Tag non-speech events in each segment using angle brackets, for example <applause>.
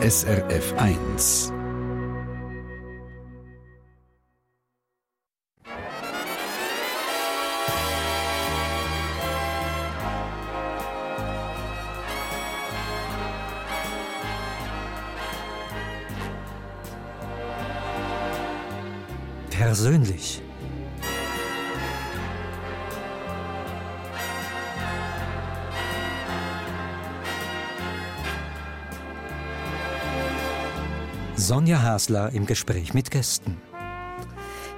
SRF 1. Persönlich. Sonja Hasler im Gespräch mit Gästen.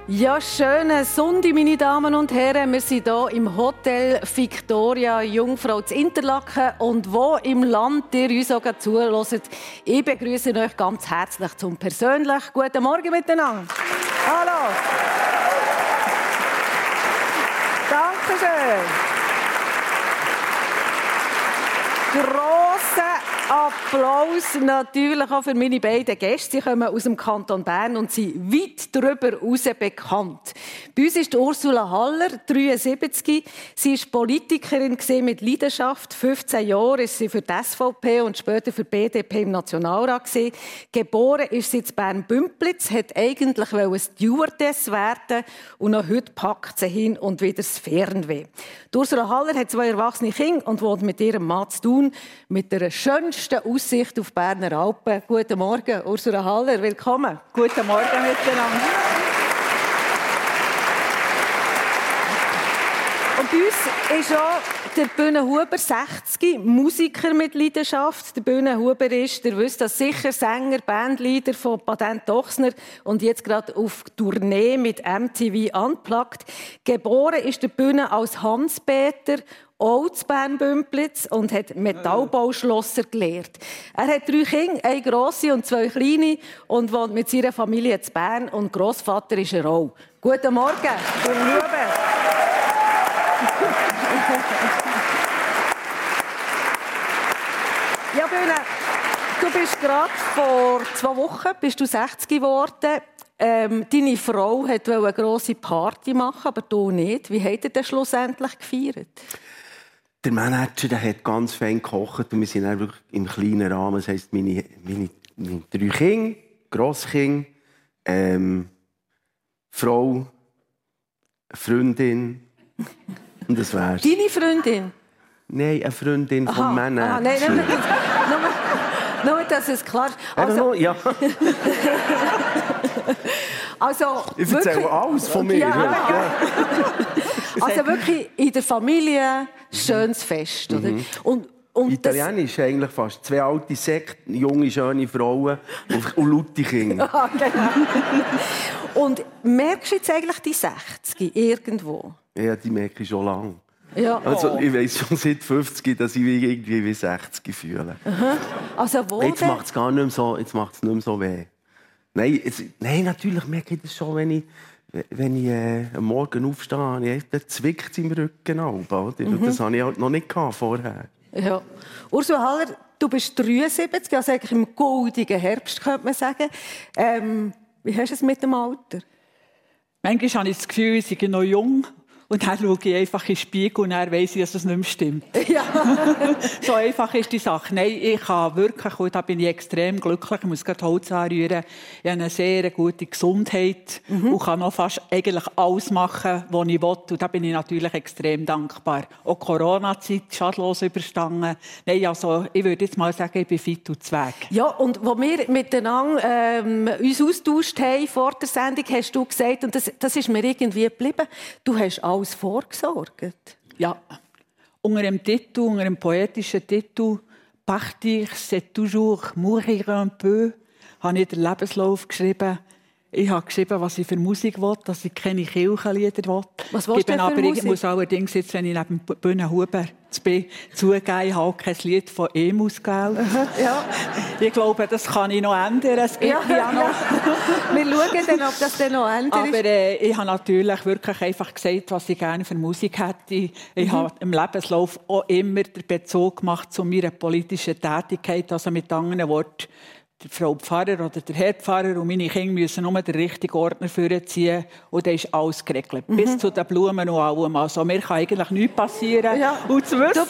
Ja, schöne Sonntag, meine Damen und Herren. Wir sind hier im Hotel Victoria Jungfrau zu Interlaken und wo im Land ihr uns auch zuhört. Ich begrüße euch ganz herzlich zum persönlich guten Morgen miteinander. Hallo. Dankeschön. Grosse Applaus natürlich auch für meine beiden Gäste. Sie kommen aus dem Kanton Bern und sind weit darüber hinaus bekannt. Bei uns ist Ursula Haller, 73. Sie ist Politikerin mit Leidenschaft. 15 Jahre ist sie für die SVP und später für die BDP im Nationalrat. Geboren ist sie in Bern-Bümplitz, hat eigentlich Stewardess werden und noch heute packt sie hin und wieder das Fernweh. Ursula Haller hat zwei erwachsene Kinder und wohnt mit ihrem Mann zu tun, mit der schönsten schönsten Aussicht auf Berner Alpen. Guten Morgen, Ursula Haller, willkommen. Guten Morgen miteinander. Und bei uns ist auch der Bühnenhuber 60, Musiker mit Leidenschaft. Der Bühnenhuber ist, ihr wisst das sicher, Sänger, Bandleader von Patent Ochsner und jetzt gerade auf Tournee mit MTV Unplugged. Geboren ist der Bühne als Hans-Peter auch zu Bern-Bümplitz und hat Metallbauschlosser gelehrt. Er hat drei Kinder, eine grosse und zwei kleine und wohnt mit seiner Familie zu Bern und Großvater ist er auch. Guten Morgen, guten Ruben. ja, Bühne, du bist gerade vor zwei Wochen bist du 60 geworden. Ähm, deine Frau wollte eine grosse Party machen, aber du nicht. Wie habt ihr das schlussendlich gefeiert? der Manager der hat ganz fein gekocht und wir sind wirklich im kleinen Rahmen. Das heisst, meine, meine, meine drei Kinder, Grosskind, ähm, Frau, Freundin und das wär's. Deine Freundin? Nein, eine Freundin aha, vom Manager. Aha, nein, nein, nur, nur, dass es klar ist. Also, ja. <laughs> also, ich erzähle alles von mir. Ja, ja. <laughs> Also wirklich in der Familie schönes Fest. Oder? Mhm. Und, und Italienisch das... eigentlich fast. Zwei alte Sekten, junge, schöne Frauen und laute Kinder. ja, <laughs> genau. Und merkst du jetzt eigentlich die 60 irgendwo? Ja, die merke ich schon lange. Ja. Also, ich weiß schon seit 50, dass ich mich irgendwie wie 60 fühle. Aha. Also wo Jetzt macht es gar nicht mehr so, jetzt macht's nicht mehr so weh. Nein, jetzt, nein, natürlich merke ich das schon, wenn ich wenn ich äh, am Morgen aufstehe, dann zwickt es im Rücken. Oder? Mhm. Das hatte ich halt noch nicht vorher. Ja. Ursula Haller, du bist 73, also eigentlich im goldigen Herbst, könnte man sagen. Ähm, wie hast du es mit dem Alter? Manchmal habe ich das Gefühl, ich sei noch jung und dann schaue ich einfach in den Spiegel und dann weiss ich, dass es nicht mehr stimmt. <laughs> Ja. <laughs> so einfach ist die Sache. Nein, ich habe wirklich, und da bin ich extrem glücklich, ich muss gerade Holz anrühren, ich habe eine sehr gute Gesundheit mhm. und kann noch fast eigentlich alles machen, was ich will. Und da bin ich natürlich extrem dankbar. Auch Corona-Zeit schadlos überstanden. Nein, also ich würde jetzt mal sagen, ich bin fit und zweig. Ja, und wo wir miteinander ähm, uns austauscht haben vor der Sendung, hast du gesagt, und das, das ist mir irgendwie geblieben, du hast alles alles vorgesorgt? Ja, unter dem Titel, unter dem poetischen Titel «Partir, c'est toujours mourir un peu» habe ich den Lebenslauf geschrieben. Ich habe geschrieben, was ich für Musik will, dass ich keine Kirchenlieder will. Was willst du für aber Musik? Ich muss allerdings jetzt, wenn ich neben Bühne Huber zugeben, ich habe kein Lied von Emus gewählt. <laughs> Ja. Ich glaube, das kann ich noch ändern. Es gibt ja, ja noch. <laughs> Wir schauen dann, ob das dann noch ändert. Aber äh, ich habe natürlich wirklich einfach gesagt, was ich gerne für Musik hätte. Ich mhm. habe im Lebenslauf auch immer den Bezug gemacht zu meiner politischen Tätigkeit. Also mit anderen Worten, der Frau Pfarrer oder der Herr Pfarrer und meine Kinder müssen nur den richtigen Ordner vorziehen und dann ist alles geregelt. Mhm. Bis zu den Blumen und allem. Also mir kann eigentlich nichts passieren. Ja. Und zu wissen,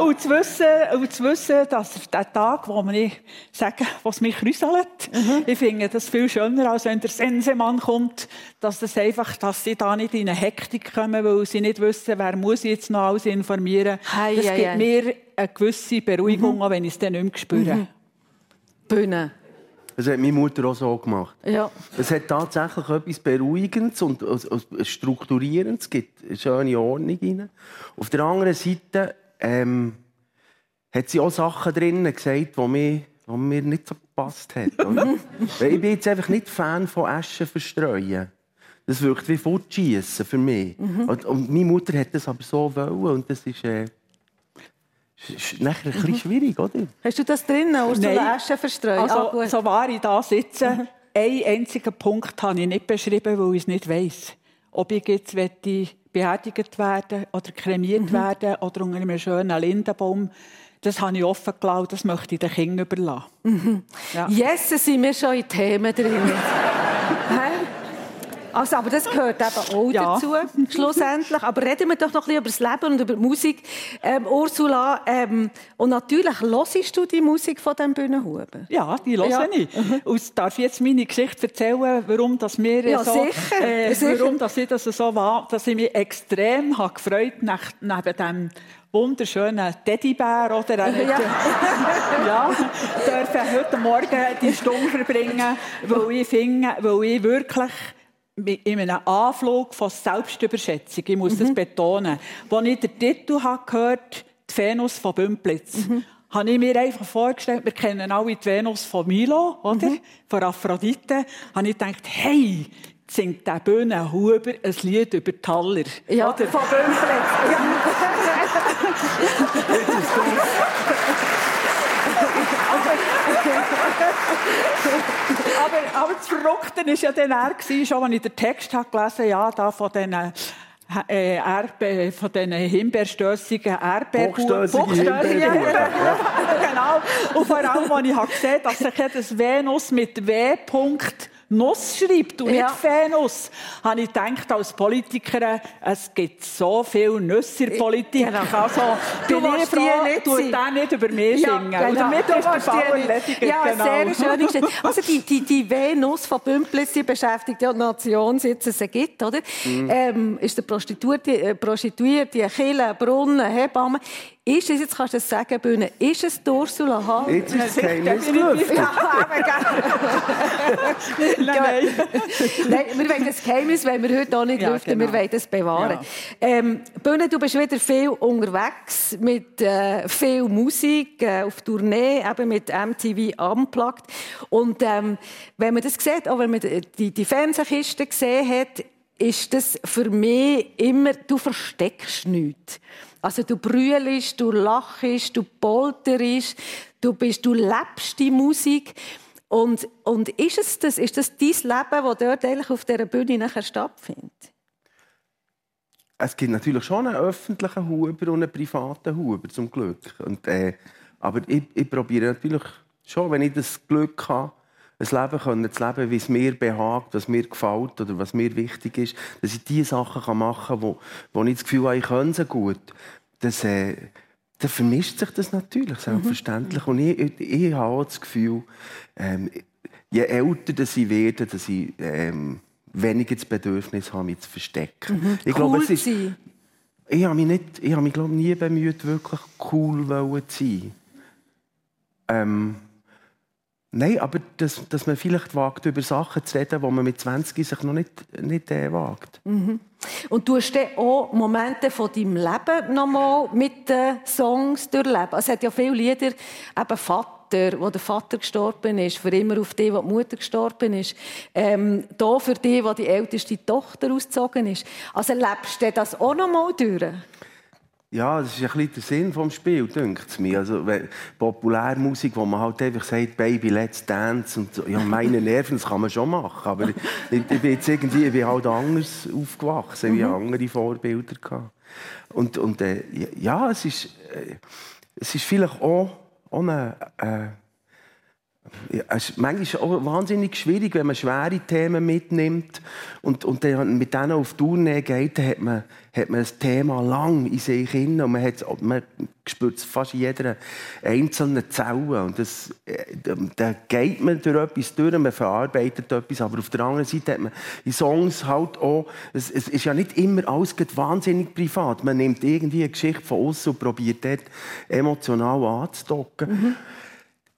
und zu wissen, und zu wissen, dass der Tag, wo ich sage, was mich rüsselt, Mhm. ich finde das viel schöner, als wenn der Sensemann kommt, dass das einfach, dass sie da nicht in eine Hektik kommen, weil sie nicht wissen, wer muss jetzt noch alles informieren. Hei, das hei, gibt hei. mir eine gewisse Beruhigung, Mhm. auch wenn ich es dann nicht mehr spüre. Bühne. Das hat meine Mutter auch so gemacht. Ja. Es hat tatsächlich etwas Beruhigendes und Strukturierendes. Es gibt eine schöne Ordnung rein. Auf der anderen Seite ähm, hat sie auch Sachen drin gesagt, die mir, die mir nicht so gepasst haben. <laughs> ich bin jetzt einfach nicht Fan von Aschen verstreuen. Das wirkt wie Fortschießen für mich. Und, und meine Mutter hat das aber so wollen und das ist, äh, ist ist nachher ein bisschen schwierig, oder? Hast du das drin, Ursula Nein. Asche verstreut? Also, ah, so wahr ich da sitze, einen einzigen Punkt habe ich nicht beschrieben, weil ich es nicht weiss. Ob ich jetzt beerdigt werden oder kremiert werden oder unter einem schönen Lindenbaum, das habe ich offen gelassen, das möchte ich den Kindern überlassen. Ja. Yes, sind wir schon in Themen drin. <laughs> Also, aber das gehört eben auch Ja. dazu, schlussendlich. Aber reden wir doch noch ein bisschen über das Leben und über die Musik. Ähm, Ursula, ähm, und natürlich hörst du die Musik von diesem Bühnenhuber. Ja, die höre Ja. ich. Und darf ich jetzt meine Geschichte erzählen, warum das mir Ja, so, sicher, äh, sicher. warum das ich das so war, dass ich mich extrem habe gefreut nach, neben dem wunderschönen Teddybär oder Ja. <laughs> ja, dürfen heute Morgen die Stunde verbringen, weil ich finde, weil ich wirklich in einem Anflug von Selbstüberschätzung, ich muss das betonen, als ich den Titel habe gehört die Venus von Bümplitz, habe ich mir einfach vorgestellt, wir kennen alle die Venus von Milo, oder? Von Aphrodite, habe ich gedacht, hey, singt der Bühnenhuber ein Lied über Taller. Ja, oder? von Bümplitz. <laughs> <laughs> <laughs> aber, aber das Verrückte war ja dann er, gewesen, schon als ich den Text habe gelesen ja, da von diesen, äh, Erdbe von diesen himbeerstössigen Himbeerbuben, <laughs> genau. Und vor allem, als ich habe gesehen dass sich das Venus mit W. Nuss schreibt und Ja. nicht Venus, habe ich gedacht, als Politikerin, es gibt so viele Nüsse in der Politik. Genau. Also, Du bin ich die froh, nicht sein. der nicht über mich singen. Und damit Du ist der die Fall erledigt. Ja, genau. sehr schön. Geschichte. <laughs> Also die, die, die Venus von Bümplitz, die beschäftigt ja die Nation, seit es sie gibt, oder? Ähm, ist der Prostituierte, äh, Prostituierte, Kille, Brunnen, Hebammen. Ist es, jetzt kannst du es sagen, Bühne, ist es Ursula Hall? Jetzt ist das Geheimnis gelüftet. <laughs> Ja, aber Nein, nein. Nein, wir wollen das Geheimnis wollen wir heute auch nicht Ja, lüften, genau. wir wollen das bewahren. Ja. Ähm, Bühne, du bist wieder viel unterwegs mit äh, viel Musik äh, auf Tournee, eben mit MTV Unplugged. Und ähm, wenn man das sieht, auch wenn man die, die Fernsehkiste gesehen hat, ist das für mich immer, du versteckst nichts. Also du brüllst, du lachst, du polterst, du, bist, du lebst die Musik. Und, und ist es das, ist das dein Leben, das dort eigentlich auf dieser Bühne nachher stattfindet? Es gibt natürlich schon einen öffentlichen Huber und einen privaten Huber, zum Glück. Und, äh, aber ich, ich probiere natürlich schon, wenn ich das Glück habe, ein Leben können zu leben, wie es mir behagt, was mir gefällt oder was mir wichtig ist, dass ich die Sachen machen kann, wo, wo ich das Gefühl habe, ich kann sie gut. Das, äh, dann vermischt sich das natürlich, selbstverständlich. Und ich, ich, ich habe auch das Gefühl, ähm, je älter dass ich werde, dass ich ähm, weniger das Bedürfnis habe, mich zu verstecken. Ich glaube, cool es ist, sein. ich habe mich, nicht, ich habe mich glaube nie bemüht, wirklich cool zu sein. Ähm, nein, aber dass, dass man vielleicht wagt, über Sachen zu reden, die man mit 20 sich noch nicht, nicht äh, wagt. Und du hast dann auch Momente von deinem Leben noch mal mit den Songs durchleben. Also, Es hat ja viele Lieder, eben Vater, wo der Vater gestorben ist, für immer auf die, wo die Mutter gestorben ist. Ähm, da für die, wo die älteste Tochter ausgezogen ist. Also lebst du das auch noch mal durch? Ja, das ist ein bisschen der Sinn des Spiels, denkt es mir. Also, Populärmusik, wo man halt einfach sagt, Baby, let's dance. Und so. ja, meine Nerven, das kann man schon machen. Aber ich, ich bin jetzt irgendwie ich bin halt anders aufgewachsen, wie andere Vorbilder gehabt. Und, und äh, ja, es ist, äh, es ist vielleicht auch, auch eine, äh, ja, es ist manchmal auch wahnsinnig schwierig, wenn man schwere Themen mitnimmt und, und dann mit denen auf Tournee geht, dann hat man, hat man ein Thema lang in sich hin und man, man spürt es fast in jeder einzelnen Zelle. Und das, äh, da geht man durch etwas durch, man verarbeitet etwas, aber auf der anderen Seite hat man in Songs halt auch, es, es ist ja nicht immer alles wahnsinnig privat. Man nimmt irgendwie eine Geschichte von uns und probiert dort emotional anzudocken. Mhm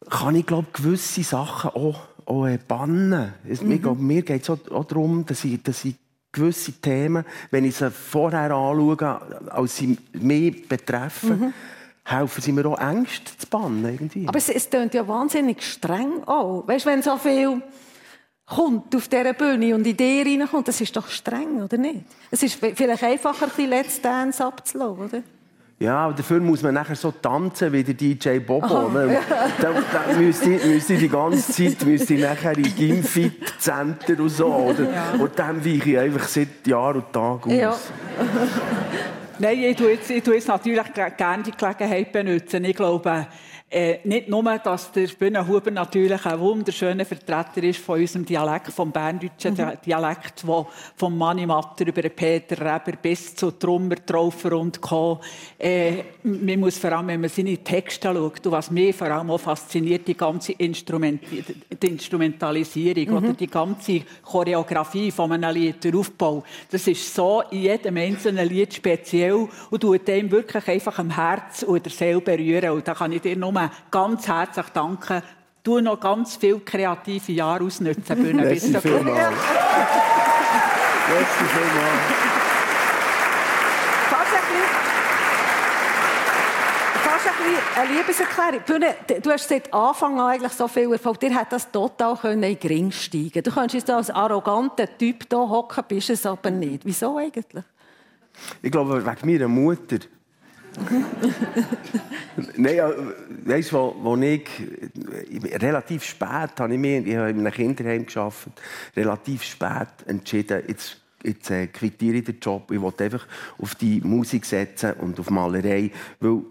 kann ich glaube gewisse Sachen auch, auch äh, bannen. Mhm. Mir, glaub, mir geht es auch, auch darum, dass ich, dass ich gewisse Themen, wenn ich sie vorher anschaue, als sie mich betreffen, mhm. helfen sie mir auch Ängste zu bannen. Irgendwie. Aber es, es klingt ja wahnsinnig streng auch. Weißt, wenn so viel kommt auf dieser Bühne und in dir reinkommt, das ist doch streng, oder nicht? Es ist vielleicht einfacher, ein bisschen Let's Dance abzulassen, oder? Ja, aber dafür muss man nachher so tanzen wie der DJ Bobo. Oh, ja. Da, da müsste, müsste die ganze Zeit müsste nachher in Gimfit-Center und so. Oder? Ja. Und dann weiche ich einfach seit Jahr und Tag aus. Ja. Nein, ich tue, jetzt, ich tue jetzt natürlich gerne die Gelegenheit benutzen. Ich glaube, äh, nicht nur, dass der Bühnenhuber natürlich ein wunderschöner Vertreter ist von unserem Dialekt, vom berndeutschen mhm. Dialekt, wo vom Manni Matter über Peter Reber bis zu Trummer, Traufer und Co. Äh, man muss vor allem, wenn man seine Texte schaut, und was mich vor allem auch fasziniert, die ganze Instrument die Instrumentalisierung mhm. oder die ganze Choreografie von einem Lied, der Aufbau, das ist so in jedem einzelnen Lied speziell und tut dem wirklich einfach am Herz und der Seele berühren. Und da kann ich dir nur nur ganz herzlich danken. Du noch ganz viele kreative Jahre ausnutzen, Bühne. Merci vielmals. Merci vielmals. eine Liebeserklärung. Bühne, du hast seit Anfang an eigentlich so viel Erfolg. Dir hat das total in den Ring steigen Du kannst jetzt als arroganter Typ hier hocken, bist es aber nicht. Wieso eigentlich? Ich glaube, wegen meiner Mutter. <laughs> Nein, weißt du, wo, wo ich relativ spät habe ich mir, ich habe in einem Kinderheim geschafft, relativ spät entschieden, jetzt, jetzt äh, quittiere ich den Job. Ich wollte einfach auf die Musik setzen und auf Malerei, weil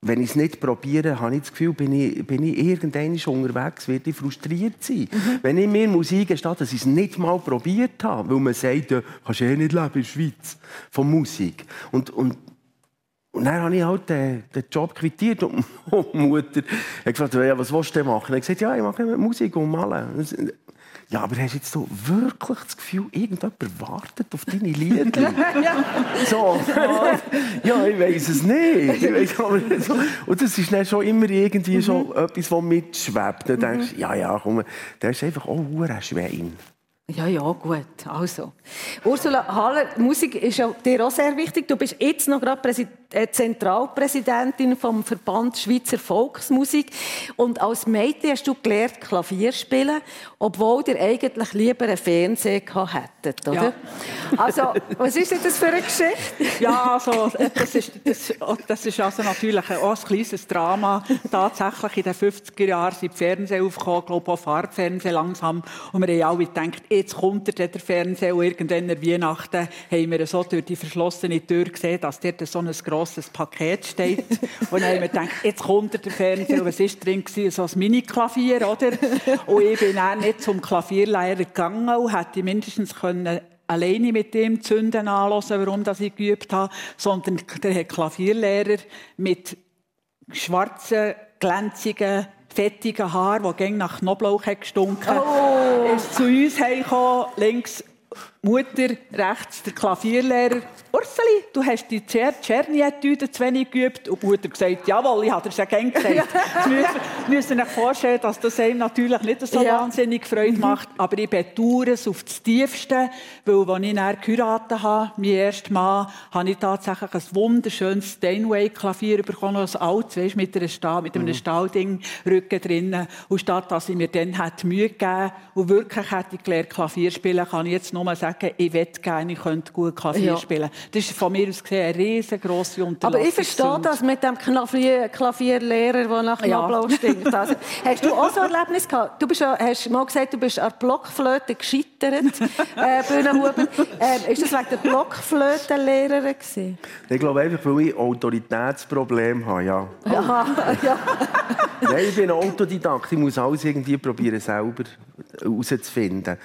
wenn ich es nicht probiere, habe ich das Gefühl, bin ich, bin ich irgendwann unterwegs, werde ich frustriert sein. Mhm. Wenn ich mir Musik gestehe, dass ich es nicht mal probiert habe, weil man sagt, ja, kannst du eh nicht leben in der Schweiz von Musik. Und, und und dann habe ich halt den, den Job quittiert <laughs> und die Mutter hat gefragt, ja, was willst du denn machen? Er hat gesagt, ja, ich mache Musik und malen. Ja, aber hast jetzt so wirklich das Gefühl, irgendjemand wartet auf deine Lieder? <laughs> so. ja, ich weiß es nicht. Ich weiss, so. Und das ist dann schon immer irgendwie mhm. schon etwas, das mitschwebt. Dann denkst du, ja, ja, komm, der ist einfach auch ein Schwein. Ja, ja, gut. Also. Ursula Haller, Musik ist ja dir auch sehr wichtig. Du bist jetzt noch gerade Präsid äh, Zentralpräsidentin vom Verband Schweizer Volksmusik. Und als Mädchen hast du gelernt, Klavier spielen, obwohl ihr eigentlich lieber einen Fernseher gehabt hättet, oder? Ja. <laughs> Also, was ist denn das für eine Geschichte? Ja, also, das ist, das, das ist also natürlich auch ein kleines Drama. Tatsächlich in den 50er Jahren sind die Fernseher aufgekommen, glaube auch Farbfernsehen langsam. Und wir haben alle gedacht, jetzt kommt der Fernseher und irgendwann in Weihnachten haben wir so durch die verschlossene Tür gesehen, dass dort so ein grosses Paket steht. <laughs> und dann haben wir gedacht, jetzt kommt der Fernseher. was war drin? So ein Mini-Klavier, oder? Und ich bin dann nicht zum Klavierlehrer gegangen und hätte mindestens können alleine mit dem Zünden anhören, warum das ich geübt habe, sondern der Klavierlehrer mit schwarzen, glänzigen fettigen Haar, die gegen nach Knoblauch hat gestunken, oh. ist zu uns heimgekommen, links Mutter, rechts der Klavierlehrer. Urseli, du hast die Czerny-Etüde zu wenig geübt. Und die Mutter gesagt, jawohl, ich habe es ja gerne gesagt. Sie müssen, sich vorstellen, dass das einem natürlich nicht so ja. wahnsinnig Freude mhm. macht. Aber ich bedauere es auf das Tiefste, weil als ich dann geheiratet habe, mein erstes Mann, habe ich tatsächlich ein wunderschönes Steinway-Klavier bekommen, als altes, weißt, mit, einer Stahl, mit einem mhm. Stahlding Rücken drinnen. Und statt dass ich mir dann Mühe gegeben und wirklich hätte gelernt, Klavier spielen, kann ich jetzt nur sagen, sagen, ich möchte gerne, ich könnte gut Klavier Ja. spielen. Das ist von mir aus gesehen eine riesengroße Unterlassung. Aber ich verstehe das mit dem Klavier, Klavierlehrer, der nach Ja. Knoblauch stinkt. Also, hast du auch so ein Erlebnis gehabt? Du bist ja, hast mal gesagt, du bist an der Blockflöte gescheitert, <laughs> äh, Bühnenhuber. Ähm, ist das wegen der Blockflötenlehrerin gewesen? Ich glaube einfach, weil ich Autoritätsprobleme habe, ja. Aha, ja. Nein, ich bin Autodidakt. Ich muss alles irgendwie probieren, selber herauszufinden.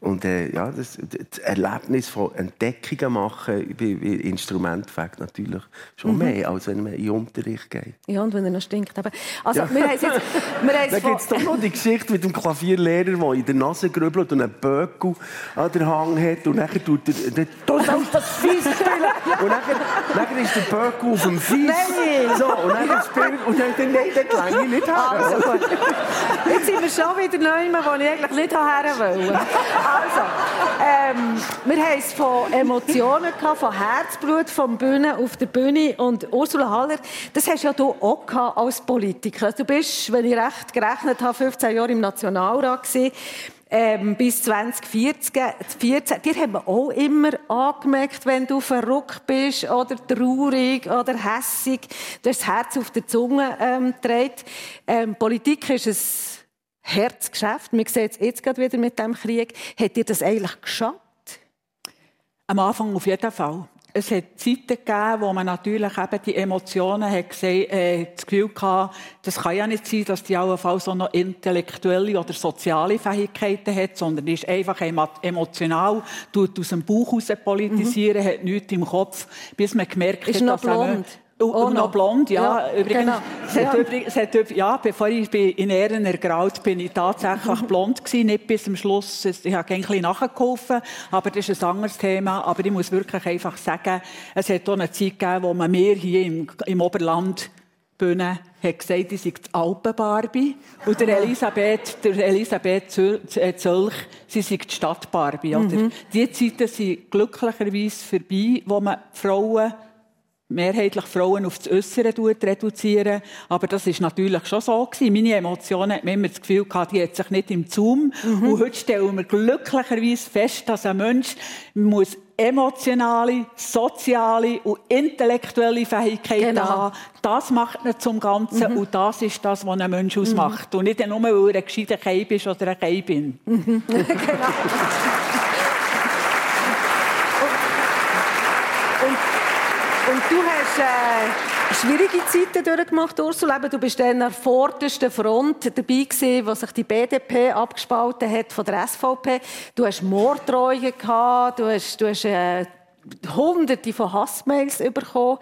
Und äh, ja, das, das Erlebnis von Entdeckungen machen bei, bei Instrumentfakt natürlich schon mehr, als wenn man in den Unterricht geht. ja, und wenn er noch stinkt. eben. Also, Ja. wir haben jetzt... Wir haben <laughs> Da gibt es doch noch die Geschichte mit dem Klavierlehrer, der in der Nase grübelt und einen Böckel an der Hang hat. Und dann tut er... der- Du sollst das Fies spielen! <laughs> Und dann, dann ist der Böckel auf dem Fies. Nein. So, und dann spielt... Und dann denkt er, nein, den klang ich nicht her. Also. Jetzt sind wir schon wieder neu, wo ich eigentlich nicht her wollte. Also, ähm, wir haben es von Emotionen gehabt, von Herzblut, vom Bühne auf der Bühne. Und Ursula Haller, das hast ja du auch gehabt als Politiker. Also, du bist, wenn ich recht gerechnet habe, 15 Jahre im Nationalrat gewesen. Ähm, bis 2014. 14. Dir haben wir auch immer angemerkt, wenn du verrückt bist oder traurig oder hässig, du das Herz auf der Zunge ähm, dreht. Ähm, Politik ist ein Herzgeschäft. Wir sehen es jetzt gerade wieder mit dem Krieg. Hat dir das eigentlich geschadet? Am Anfang auf jeden Fall. Es hat Zeiten gegeben, wo man natürlich eben die Emotionen hat gesehen, äh, das Gefühl hatte, das kann ja nicht sein, dass die allenfalls auch noch intellektuelle oder soziale Fähigkeiten hat, sondern die ist einfach emo- emotional, tut aus dem Bauch raus politisieren, hat nichts im Kopf, bis man gemerkt Mhm. Ist hat, noch dass er- blond. Und, Auch und noch. blond, ja. Ja, übrigens, genau. es hat Ja. übrigens, es hat, üb- ja, bevor ich in Ehren ergraut bin, ich tatsächlich <laughs> blond gewesen, nicht bis zum Schluss. Ich habe ein bisschen nachgeholfen, aber das ist ein anderes Thema. Aber ich muss wirklich einfach sagen, es hat auch eine Zeit gegeben, wo man mir hier im, im Oberland Bühne hat gesagt, ich sei die Alpen-Barbie. Und der <laughs> Elisabeth, der Elisabeth äh, Zölch, sie sei die Stadt-Barbie. oder? Die Zeiten sind glücklicherweise vorbei, wo man Frauen mehrheitlich Frauen auf das Äußere reduzieren. Aber das ist natürlich schon so gewesen. Meine Emotionen hat man immer das Gefühl gehabt, die hat sich nicht im Zoom. Und heute stellen wir glücklicherweise fest, dass ein Mensch muss emotionale, soziale und intellektuelle Fähigkeiten Genau. haben. Das macht ihn zum Ganzen. Und das ist das, was einen Mensch ausmacht. Und nicht nur, weil er ein gescheiter Keib ist oder ein Keibin. Und <laughs> du hast äh, schwierige Zeiten durchgemacht, Ursula. Du bist dann an der vordersten Front dabei gewesen, wo sich die BDP abgespalten hat von der SVP. Du hast Morddrohungen gehabt, du hast, du hast äh, Hunderte von Hassmails bekommen.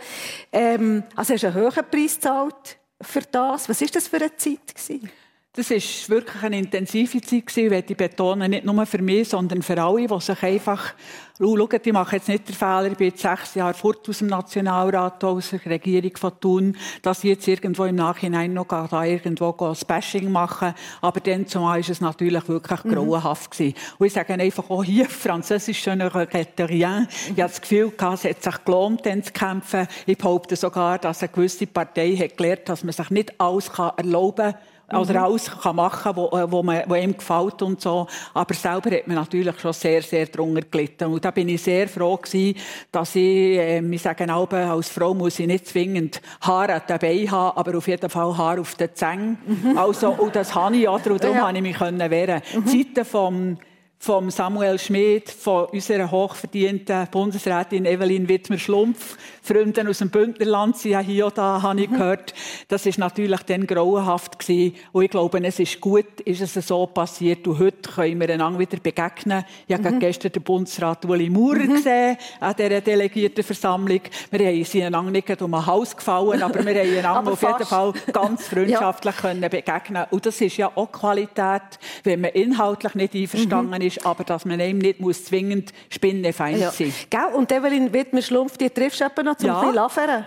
Ähm, also hast du einen hohen Preis gezahlt für das. Was ist das für eine Zeit gewesen? Das war wirklich eine intensive Zeit, gewesen, möchte ich betonen. Nicht nur für mich, sondern für alle, die sich einfach... Schau, schaut, ich mache jetzt nicht den Fehler, ich bin jetzt sechs Jahre fort aus dem Nationalrat, aus der Regierung von Thun, dass ich jetzt irgendwo im Nachhinein noch da irgendwo ein Bashing machen Aber dann zumal ist es natürlich wirklich grauenhaft gewesen. Und ich sage einfach auch hier, französisch, je ne regrette rien. Ich habe das Gefühl gehabt, es hat sich gelohnt, dann zu kämpfen. Ich behaupte sogar, dass eine gewisse Partei hat gelernt, dass man sich nicht alles kann erlauben kann, oder alles kann machen wo, äh, wo, man, wo ihm gefällt und so. Aber selber hat man natürlich schon sehr, sehr drunter gelitten. Und da bin ich sehr froh gewesen, dass ich, äh, wir sagen auch, als Frau muss ich nicht zwingend Haare dabei haben, aber auf jeden Fall Haare auf den Zängen. Also, und das habe ich, oder? Und darum Ja. konnte ich mich können wehren. Zeiten vom vom Samuel Schmid, von unserer hochverdienten Bundesrätin Evelyn Wittmer-Schlumpf, Freundin aus dem Bündnerland, sie ja hier und da, habe ich gehört. Das ist natürlich dann grauenhaft gewesen. Und ich glaube, es ist gut, ist es so passiert. Und heute können wir einander wieder begegnen. Ich habe gerade gestern den Bundesrat Uli Maurer gesehen, an dieser Delegiertenversammlung. Wir haben sie einander nicht um den Hals gefallen, aber wir haben einander <laughs> auf jeden. Fall ganz <laughs> freundschaftlich können begegnen Und das ist ja auch Qualität, wenn man inhaltlich nicht einverstanden ist, aber dass man eben nicht muss zwingend spinnefeind Ja. sein Gell? Und Evelyn Wittmer-Schlumpf, die triffst du noch zum ja.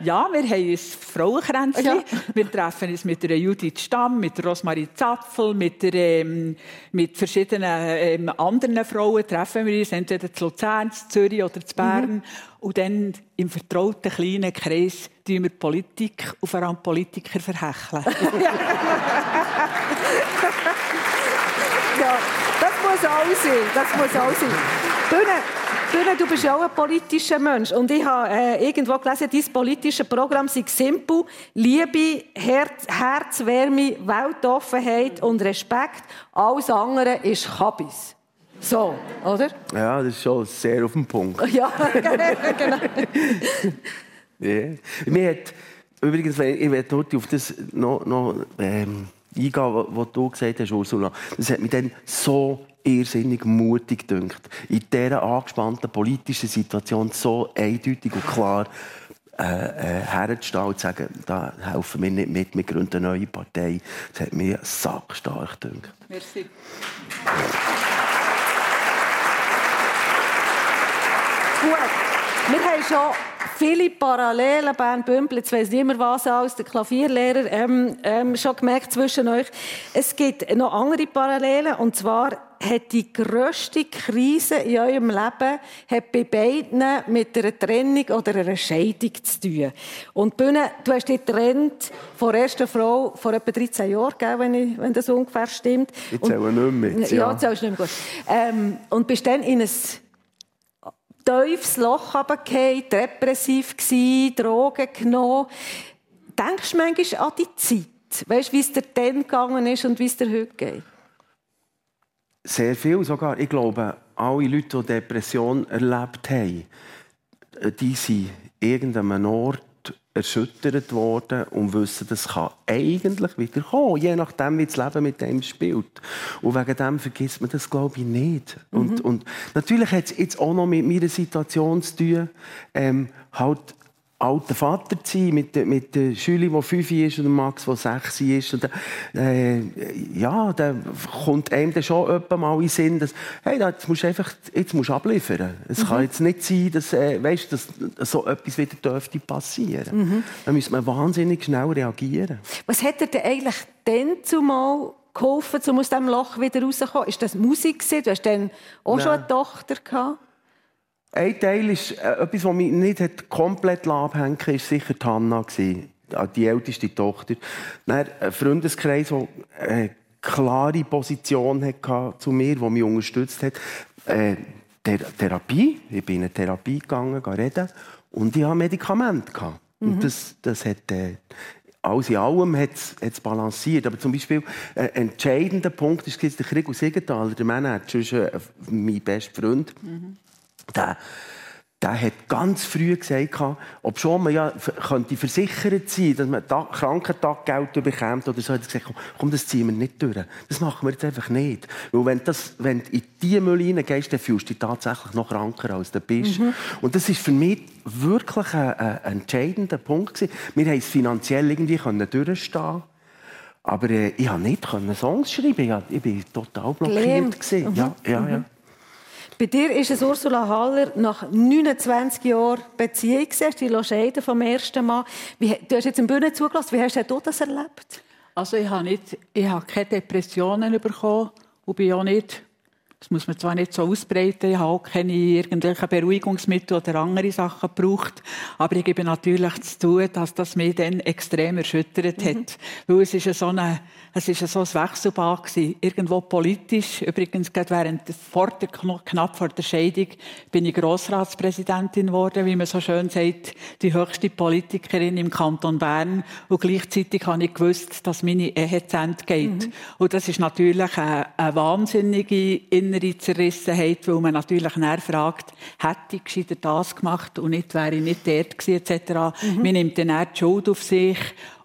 Ja, wir haben ein Frauenkränzchen. Ja. Wir treffen uns mit der Judith Stamm, mit der Rosmarie Zapfel, mit, der, ähm, mit verschiedenen ähm, anderen Frauen treffen wir uns, entweder zu Luzern, zu Zürich oder zu Bern. Und dann im vertrauten kleinen Kreis tun wir Politik und vor allem Politiker verhecheln. <laughs> <laughs> Ja, das muss auch sein. Das muss auch sein. Bühne, Bühne, du bist ja auch ein politischer Mensch. Und ich habe äh, irgendwo gelesen, dein politisches Programm sei simpel. Liebe, Herz, Herzwärme, Weltoffenheit und Respekt. Alles andere ist Kabis. So, oder? Ja, das ist schon sehr auf den Punkt. Ja, <laughs> genau. Yeah. Mir hat, übrigens, ich werde dort auf das noch, noch ähm, eingehen, was du gesagt hast, Ursula. Das hat mich dann so irrsinnig mutig gedacht, in dieser angespannten politischen Situation so eindeutig und klar äh, äh, herzustehen und zu sagen, da helfen wir nicht mit, wir gründen eine neue Partei. Das hat mich sackstark gedacht. Merci. Gut, wir haben schon viele Parallelen, Bern Bümpel, jetzt weiss niemand was aus, der Klavierlehrer, ähm, ähm, schon gemerkt zwischen euch. Es gibt noch andere Parallelen, und zwar hat die grösste Krise in eurem Leben hat bei beiden mit einer Trennung oder einer Scheidung zu tun. Und Bühne, du hast dich getrennt von der ersten Frau vor etwa 13 Jahren, wenn, ich, wenn das ungefähr stimmt. Ich zähle nicht mehr mit, ja. ja zählst nicht mehr gut. Ähm, und bist dann in ein tiefes Loch runtergefallen, depressiv gsi, Drogen genommen. Denkst du manchmal an die Zeit? Weißt du, wie es dir dann gegangen ist und wie es dir heute geht? Sehr viel sogar. Ich glaube, alle Leute, die Depression erlebt haben, die sind irgendeinem Ort erschüttert worden und wissen, das kann eigentlich wieder kommen, je nachdem, wie das Leben mit dem spielt. Und wegen dem vergisst man das, glaube ich, nicht. Und, und natürlich hat es jetzt auch noch mit meiner Situation zu tun, ähm, halt alter Vater zu sein, mit, der- mit der Schüler, die fünf ist, und dem Max, der sechs ist. Und, äh, ja, da kommt einem dann schon jemand mal in den Sinn, dass, hey, jetzt musst du einfach jetzt musst du abliefern. Es kann jetzt nicht sein, dass, äh, weißt, dass so etwas wieder dürfte passieren. Da muss man wahnsinnig schnell reagieren. Was hat dir denn eigentlich dann zumal geholfen, um aus diesem Loch wieder rauszukommen? Ist das Musik? gewesen? Du hast dann auch schon Nein. eine Tochter gehabt. Ein Teil ist äh, etwas, was mich nicht komplett abhängen war sicher die Hanna, äh, die älteste Tochter. Dann ein Freundeskreis, der eine klare Position hatte zu mir, der mich unterstützt hat. Äh, Ther Therapie. Ich bin in eine Therapie gegangen, reden. Und ich hatte Medikamente. gehabt. Und das, das hat... Äh, alles in allem hat es balanciert. Aber zum Beispiel ein entscheidender Punkt ist der Krieg aus Siegenthaler, der Manager, ist äh, mein bester Freund. Der, der hat ganz früh gesagt, ob schon man ja könnte versichert sein, dass man Ta- Krankentaggeld bekommt oder so, hat er gesagt, komm, komm, das ziehen wir nicht durch. Das machen wir jetzt einfach nicht. Weil wenn, das, wenn du in diese Müll hineingehst, dann fühlst du dich tatsächlich noch kranker, als du bist. Und das ist für mich wirklich ein, ein entscheidender Punkt gewesen. Wir haben es finanziell irgendwie können durchstehen aber äh, ich konnte nicht Songs schreiben. Ich, bin total blockiert. Gewesen. Ja, ja, ja. Bei dir ist es Ursula Haller nach 29 Jahren Beziehung du dich scheiden vom ersten Mal. Wie, du hast jetzt im Bühne zugelassen. Wie hast du das erlebt? Also ich habe, nicht, ich habe keine Depressionen bekommen und bin auch nicht, das muss man zwar nicht so ausbreiten, ich habe auch keine irgendwelche Beruhigungsmittel oder andere Sachen gebraucht, aber ich gebe natürlich zu tun, dass das mich dann extrem erschüttert hat. Weil es ist ja so eine, es ist ja so ein Wechselbad gewesen. Irgendwo politisch, übrigens gerade während, vor der, knapp vor der Scheidung, bin ich Grossratspräsidentin geworden, wie man so schön sagt, die höchste Politikerin im Kanton Bern. Und gleichzeitig habe ich gewusst, dass meine Ehe zu Ende geht. Und das ist natürlich eine, eine wahnsinnige innere Zerrissenheit, weil man natürlich näher fragt, hätte ich gescheiter das gemacht und nicht, wäre ich nicht dort gewesen, etc. Man nimmt dann die Schuld auf sich.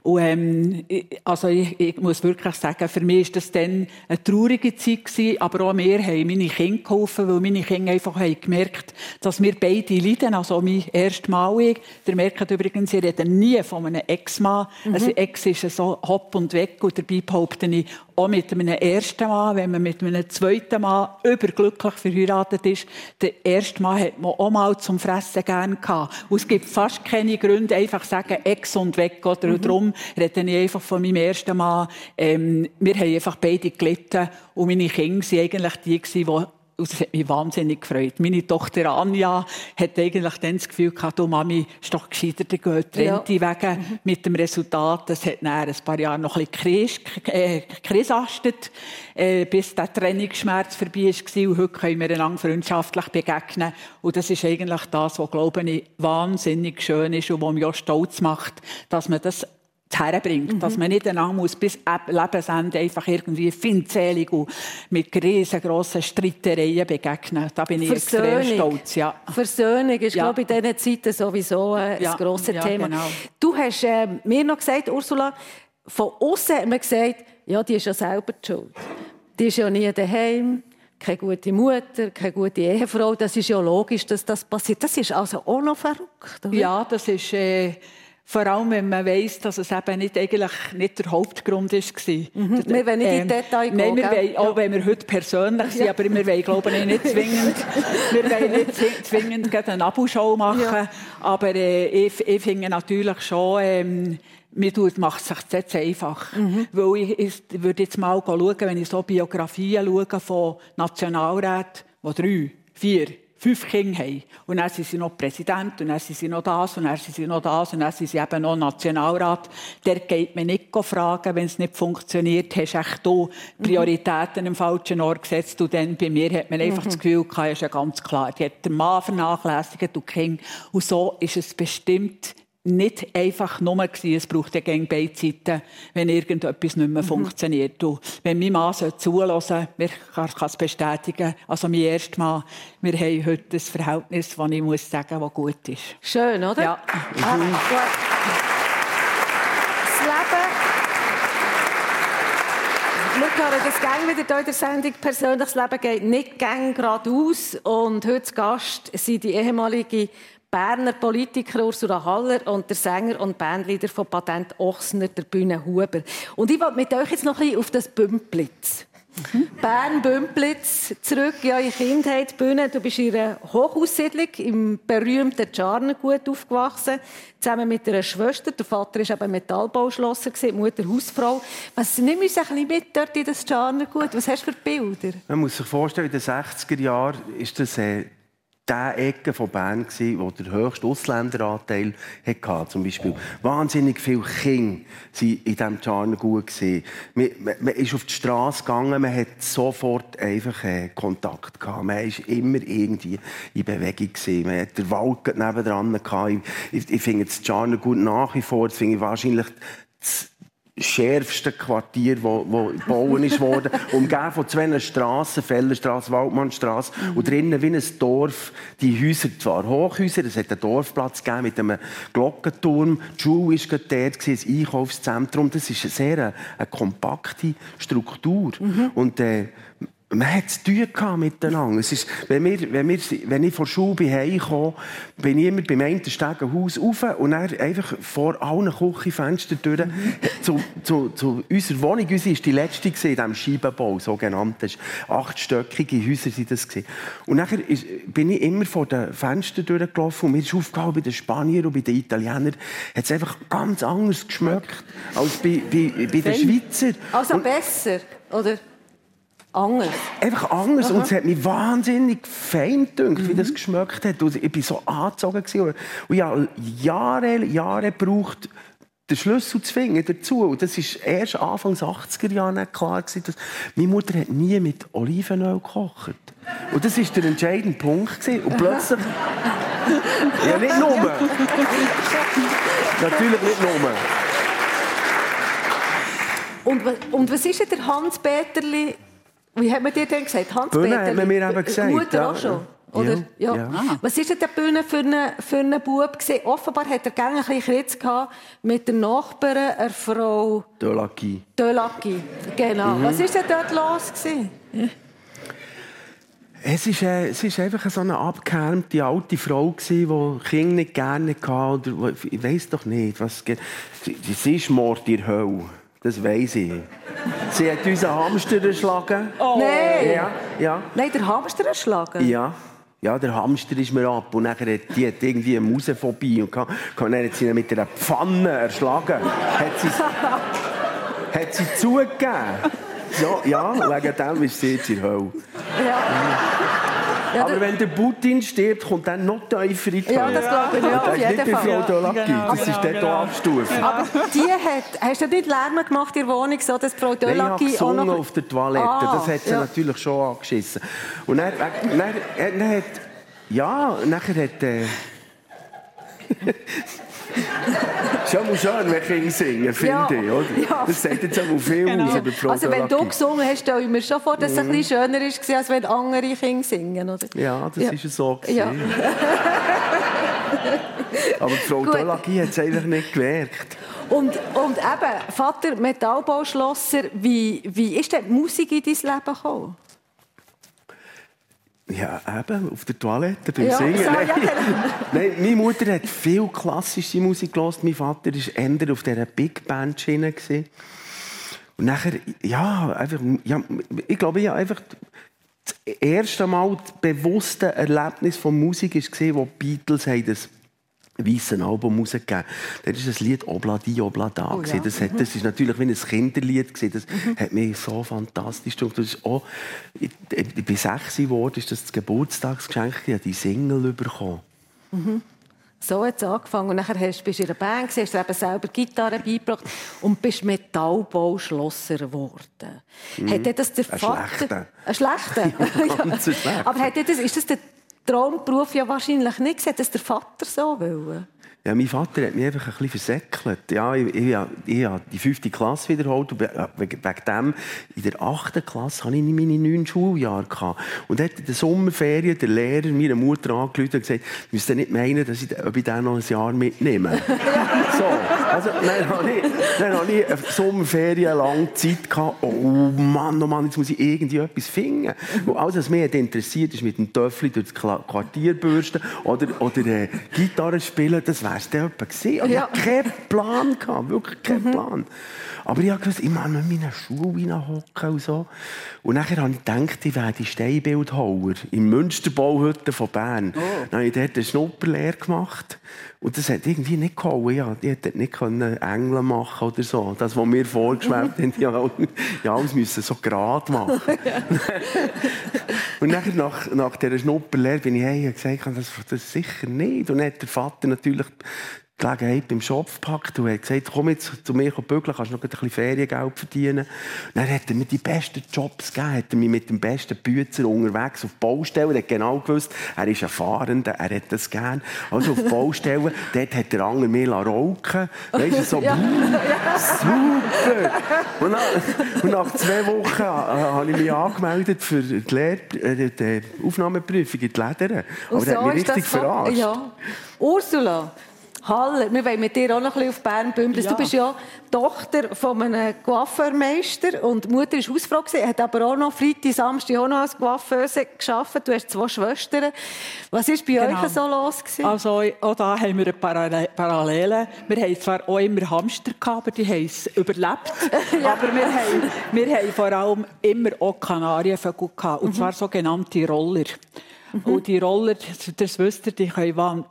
Und, ähm, ich- also ich, ich muss wirklich sagen, für mich war das dann eine traurige Zeit gewesen, aber auch mir haben meine Kinder geholfen, weil meine Kinder einfach haben gemerkt, dass wir beide leiden, also mein erstes Mal ich. Ihr merkt übrigens, ich rede nie von einem Ex-Mann. Ein Ex ist so hopp und weg und dabei behaupte ich, auch mit einem ersten Mann, wenn man mit einem zweiten Mann überglücklich verheiratet ist, der erste Mann hat man auch mal zum Fressen gern gehabt. Und es gibt fast keine Gründe, einfach zu sagen, Ex und weg, oder? Und darum rede ich einfach von meinem ersten Mann. Ähm, wir haben einfach beide gelitten und meine Kinder waren eigentlich die, gewesen, die das hat mich wahnsinnig gefreut. Meine Tochter Anja hat eigentlich dann das Gefühl gehabt, du Mami, ist doch gescheiter, die geht Rente ja. wegen. Mhm. Mit dem Resultat, das hat nach ein paar Jahre noch ein bisschen gekrisastet, äh, bis der Trainingsschmerz vorbei war. Und heute können wir einander freundschaftlich begegnen. Und das ist eigentlich das, was, glaube ich, wahnsinnig schön ist und was mich auch stolz macht, dass man das herbringt. Mhm. Dass man nicht einander muss bis Lebensende einfach irgendwie findzählig und mit riesengroßen Streitereien begegnen. Da bin ich Versöhnung. extrem stolz. Ja. Versöhnung ist, ja. glaube ich, in diesen Zeiten sowieso äh, ja. das grosse ja, Thema. Genau. Du hast äh, mir noch gesagt, Ursula, von außen hat man gesagt, ja, die ist ja selber die schuld. Die ist ja nie daheim keine gute Mutter, keine gute Ehefrau. Das ist ja logisch, dass das passiert. Das ist also auch noch verrückt. Oder? Ja, das ist äh, vor allem, wenn man weiss, dass es eben nicht, eigentlich nicht der Hauptgrund war. Mhm. Wir wollen nicht ähm, in Detail gehen. Nein, wir wollen, auch wenn wir heute persönlich sind, ja. aber wir wollen, glaube ich, nicht <laughs> zwingend, wir wollen nicht zwingend eine Abushow machen. Ja. Aber äh, ich, ich finde natürlich schon, ähm, mir macht es sich jetzt einfach. Mhm. Weil ich, ich würde jetzt mal schauen, wenn ich so Biografien schaue von Nationalräten, die drei, vier, fünf Kinder haben. Und dann sind sie noch Präsident, und dann sind sie noch das, und dann sind sie noch das, und dann sind sie eben noch Nationalrat. Der geht mir nicht fragen, wenn es nicht funktioniert, hast du echt du Prioritäten mhm. im falschen Ort gesetzt. Und dann bei mir hat man einfach mhm. das Gefühl gehabt, ist ja ganz klar, die hat den Mann vernachlässigt, du Kind. Und so ist es bestimmt nicht einfach nur gewesen, es braucht ja beide Seiten, wenn irgendetwas nicht mehr mhm. funktioniert. Und wenn mein Mann zulassen ich kann es bestätigen, also mein erstes Mal, wir haben heute ein Verhältnis, das ich muss sagen, das gut ist. Schön, oder? Ja. Ah, mhm. Das Leben wir hören das gerne wieder in der Sendung. Persönliches Leben geht nicht gern geradeaus. Und heute Gast sind die ehemalige Berner Politiker Ursula Haller und der Sänger und Bandleader von Patent Ochsner, der Bühne Huber. Und ich wollte mit euch jetzt noch ein bisschen auf das Bümplitz. Mhm. Bern Bümplitz zurück in eure Kindheit. Bühne, du bist in einer Hochhaussiedlung im berühmten Czarnergut aufgewachsen, zusammen mit einer Schwester. Der Vater war eben Metallbauschlosser, die Mutter Hausfrau. Was nimm uns ein bisschen mit dort in das Czarnergut? Was hast du für Bilder? Man muss sich vorstellen, in den 60er Jahren ist das äh, der Ecke von Bern, wo der höchste Ausländeranteil hatte. Zum Beispiel wahnsinnig viele Kinder waren in diesem Charnergut. Man, man, man ist auf die Straße gegangen, man hat sofort einfach äh, Kontakt gehabt. Man war immer irgendwie in Bewegung. Man hat den Wald nebendran gehabt. Ich, ich, ich finde das Charnergut nach wie vor, das finde ich wahrscheinlich das schärfsten Quartier, wo, wo gebaut ist worden, <laughs> umgeben von zwei Straßen, Fellerstraße, Waldmannstraße, mhm. und drinnen wie ein Dorf, die Häuser, zwar Hochhäuser, es hat einen Dorfplatz gegeben mit einem Glockenturm, die Schule war dort, ein Einkaufszentrum, das ist eine sehr eine, eine kompakte Struktur. Mhm. Und, äh, man hat es tun miteinander. Es ist, wenn, wir, wenn, wir, wenn ich von Schule heimkomme, bin ich immer beim einen Stegenhaus rauf und dann einfach vor allen Küchenfenstern durch mhm. <laughs> zu, zu, zu unserer Wohnung. Unsere war die letzte in diesem Scheibenbau, sogenannt. Achtstöckige Häuser waren das. Und dann bin ich immer vor den Fenstern durchgelaufen und mir ist aufgefallen, bei den Spaniern und bei den Italienern hat es einfach ganz anders geschmeckt als bei, bei, bei den Schweizern. Also und, besser, oder? Anders? Einfach anders. Aha. Und es hat mich wahnsinnig fein gedacht, mhm. wie das geschmeckt hat. Und ich war so angezogen. Und ich habe Jahre, Jahre gebraucht, den Schlüssel zu finden dazu. Und das war erst Anfang 80er Jahre klar. Gewesen, dass meine Mutter hat nie mit Olivenöl gekocht. Und das war der entscheidende Punkt. Gewesen. Und plötzlich... <laughs> ja, nicht nur. Natürlich nicht nur. Und, und was ist denn der Hans-Peterli wie hat man dir denn gesagt? Hans-Peter? hat man mir eben gesagt. Mutter ja. auch schon? Oder? Ja. ja. Ah. Was war denn der Bühne für einen, für einen Bub? Gewesen? Offenbar hat er gerne ein bisschen Kritz mit der Nachbarin, einer Frau... Dölaki. Dölaki, genau. Mhm. Was war denn dort los? Gewesen? Es ist, äh, es ist einfach so eine abgehärmte alte Frau die Kinder nicht gerne hatte. Oder, ich weiß doch nicht, was... Sie, sie ist Mord in der Hölle. Das weiß ich. Sie hat unseren Hamster erschlagen. Oh. Nein! Ja, ja. Nein, der Hamster erschlagen? Ja. Ja, der Hamster ist mir ab und nachher hat die hat irgendwie eine Mausephobie und kann, kann dann hat sie ihn mit einer Pfanne erschlagen. hat sie, <laughs> hat sie zugegeben. Ja, ja, wegen dem ist sie jetzt in der Hölle. Ja. Ja, Aber wenn der Putin stirbt, kommt dann noch tiefer in die Ja, das glaube ich, ja, auf das ist jeden Fall. Frau Dolaki, genau, das ist genau, dort genau. Aber die hat, hast du nicht Lärm gemacht in der Wohnung, so dass Frau Nein, ich auch noch... auf der Toilette. Ah, das hat sie ja. natürlich schon angeschissen. Und dann, dann, dann, dann hat... Ja, nachher hat... Äh, ja mal schön, wenn Kinder singen, finde Ja, ich. Oder? ja. Das sagt jetzt auch viel Genau. aus über Also wenn du gesungen hast, stelle ich mir schon vor, dass es ein Mhm. bisschen schöner war, als wenn andere Kinder singen, oder? Ja, das Ja. ist ja so. Ja. <laughs> Aber die Frau. Dölaki hat es einfach nicht gemerkt. Und, und eben, Vater Metallbauschlosser, wie, wie ist denn die Musik in dein Leben gekommen? Ja, eben, auf der Toilette beim Ja, Singen. so, Nein. ja, genau. <laughs> Nein, meine Mutter hat viel klassische Musik gehört. Mein Vater war eher auf dieser Big Band Schiene. Und nachher, ja, einfach, ja, ich glaube, habe einfach das erste Mal das bewusste Erlebnis von Musik war, wo die Beatles haben das weiße Album rausgegeben. Da ist das Lied «Obladi, Oblada». Oh, gewesen. ja. Das, hat, das ist natürlich wie ein Kinderlied. gewesen. Das hat mich so fantastisch gemacht. Das ist auch, ich, ich bin sechs geworden, ist das das Geburtstagsgeschenk. Ich habe die Single bekommen. So hat es angefangen. Und nachher hast, bist du in einer Band, hast dir eben selber Gitarre beigebracht und bist Metallbauschlosser geworden. Hat dir das der Ein Vater... schlechter. Ein schlechter? <laughs> <laughs> Ein schlechter. Aber hat das, ist das der Traumberuf ja wahrscheinlich nicht gewesen, dass der Vater so will? Ja, mein Vater hat mich einfach ein bisschen versäckelt. Ja, ich, ich, ich habe die fünfte Klasse wiederholt und äh, wegen dem in der achten Klasse hatte ich meine neun Schuljahre. Gehabt. Und dann hat in der Sommerferien der Lehrer meiner Mutter angerufen und gesagt, du müsst nicht meinen, dass ich, ob ich den noch ein Jahr mitnehme. <laughs> so, also dann habe ich, dann habe ich eine Sommerferien lang Zeit gehabt, oh Mann, oh Mann, jetzt muss ich irgendwie etwas finden. Und alles, was mich interessiert ist mit dem Töffel durch das Quartier bürsten oder, oder äh, Gitarre spielen, das wäre es dann etwa gewesen. Und Ja. Ich hatte keinen Plan, gehabt, wirklich keinen Plan. Aber ich habe gewusst, ich muss in meine Schuhe hineinhocken und so. Und nachher habe ich gedacht, ich werde Steinbildhauer im Münsterbauhütte von Bern. Dann habe ich dort eine Schnupperlehre gemacht. Und das hat irgendwie nicht gehauen. Ja, ich hätte nicht können Engel machen oder so. Das, was mir vorgeschwärmt haben, ja, ja, alles müssen so gerade machen. <laughs> <laughs> Und nachher, nach, nach dieser Schnupperlehre bin ich hey, gesagt, das, das sicher nicht. Und dann hat der Vater natürlich die Gelegenheit beim Schopf gepackt und hat gesagt, komm jetzt zu mir bügeln, kannst noch ein bisschen Feriengeld verdienen. Und dann hat er mir die besten Jobs gegeben, hat er mich mit dem besten Bützer unterwegs auf Baustellen, er hat genau gewusst, er ist ein Fahrender, er hat das gern. Also auf Baustellen, <laughs> dort hat der Anger mir rauchen Weißt du, so, <laughs> super! Und nach, und nach zwei Wochen äh, habe ich mich angemeldet für die, Lehr äh, die Aufnahmeprüfung in die Leder. Aber Und der hat mich richtig so- verarscht. Ja. Ursula Haller, wir wollen mit dir auch noch ein bisschen auf Bern bündeln. Ja. Du bist ja Tochter von einem Coiffeurmeister und Mutter war Hausfrau, gewesen, hat aber auch noch Freitag, Samstag auch noch als Coiffeuse gearbeitet. Du hast zwei Schwestern. Was war bei Genau. euch so los? Gewesen? Also, auch da haben wir eine Parallel- Parallele. Wir haben zwar auch immer Hamster gehabt, aber die haben es überlebt. <laughs> Aber wir haben, wir haben vor allem immer auch Kanarienvögel gehabt. Und zwar sogenannte Roller. Und die Roller, das wisst ihr, die können waren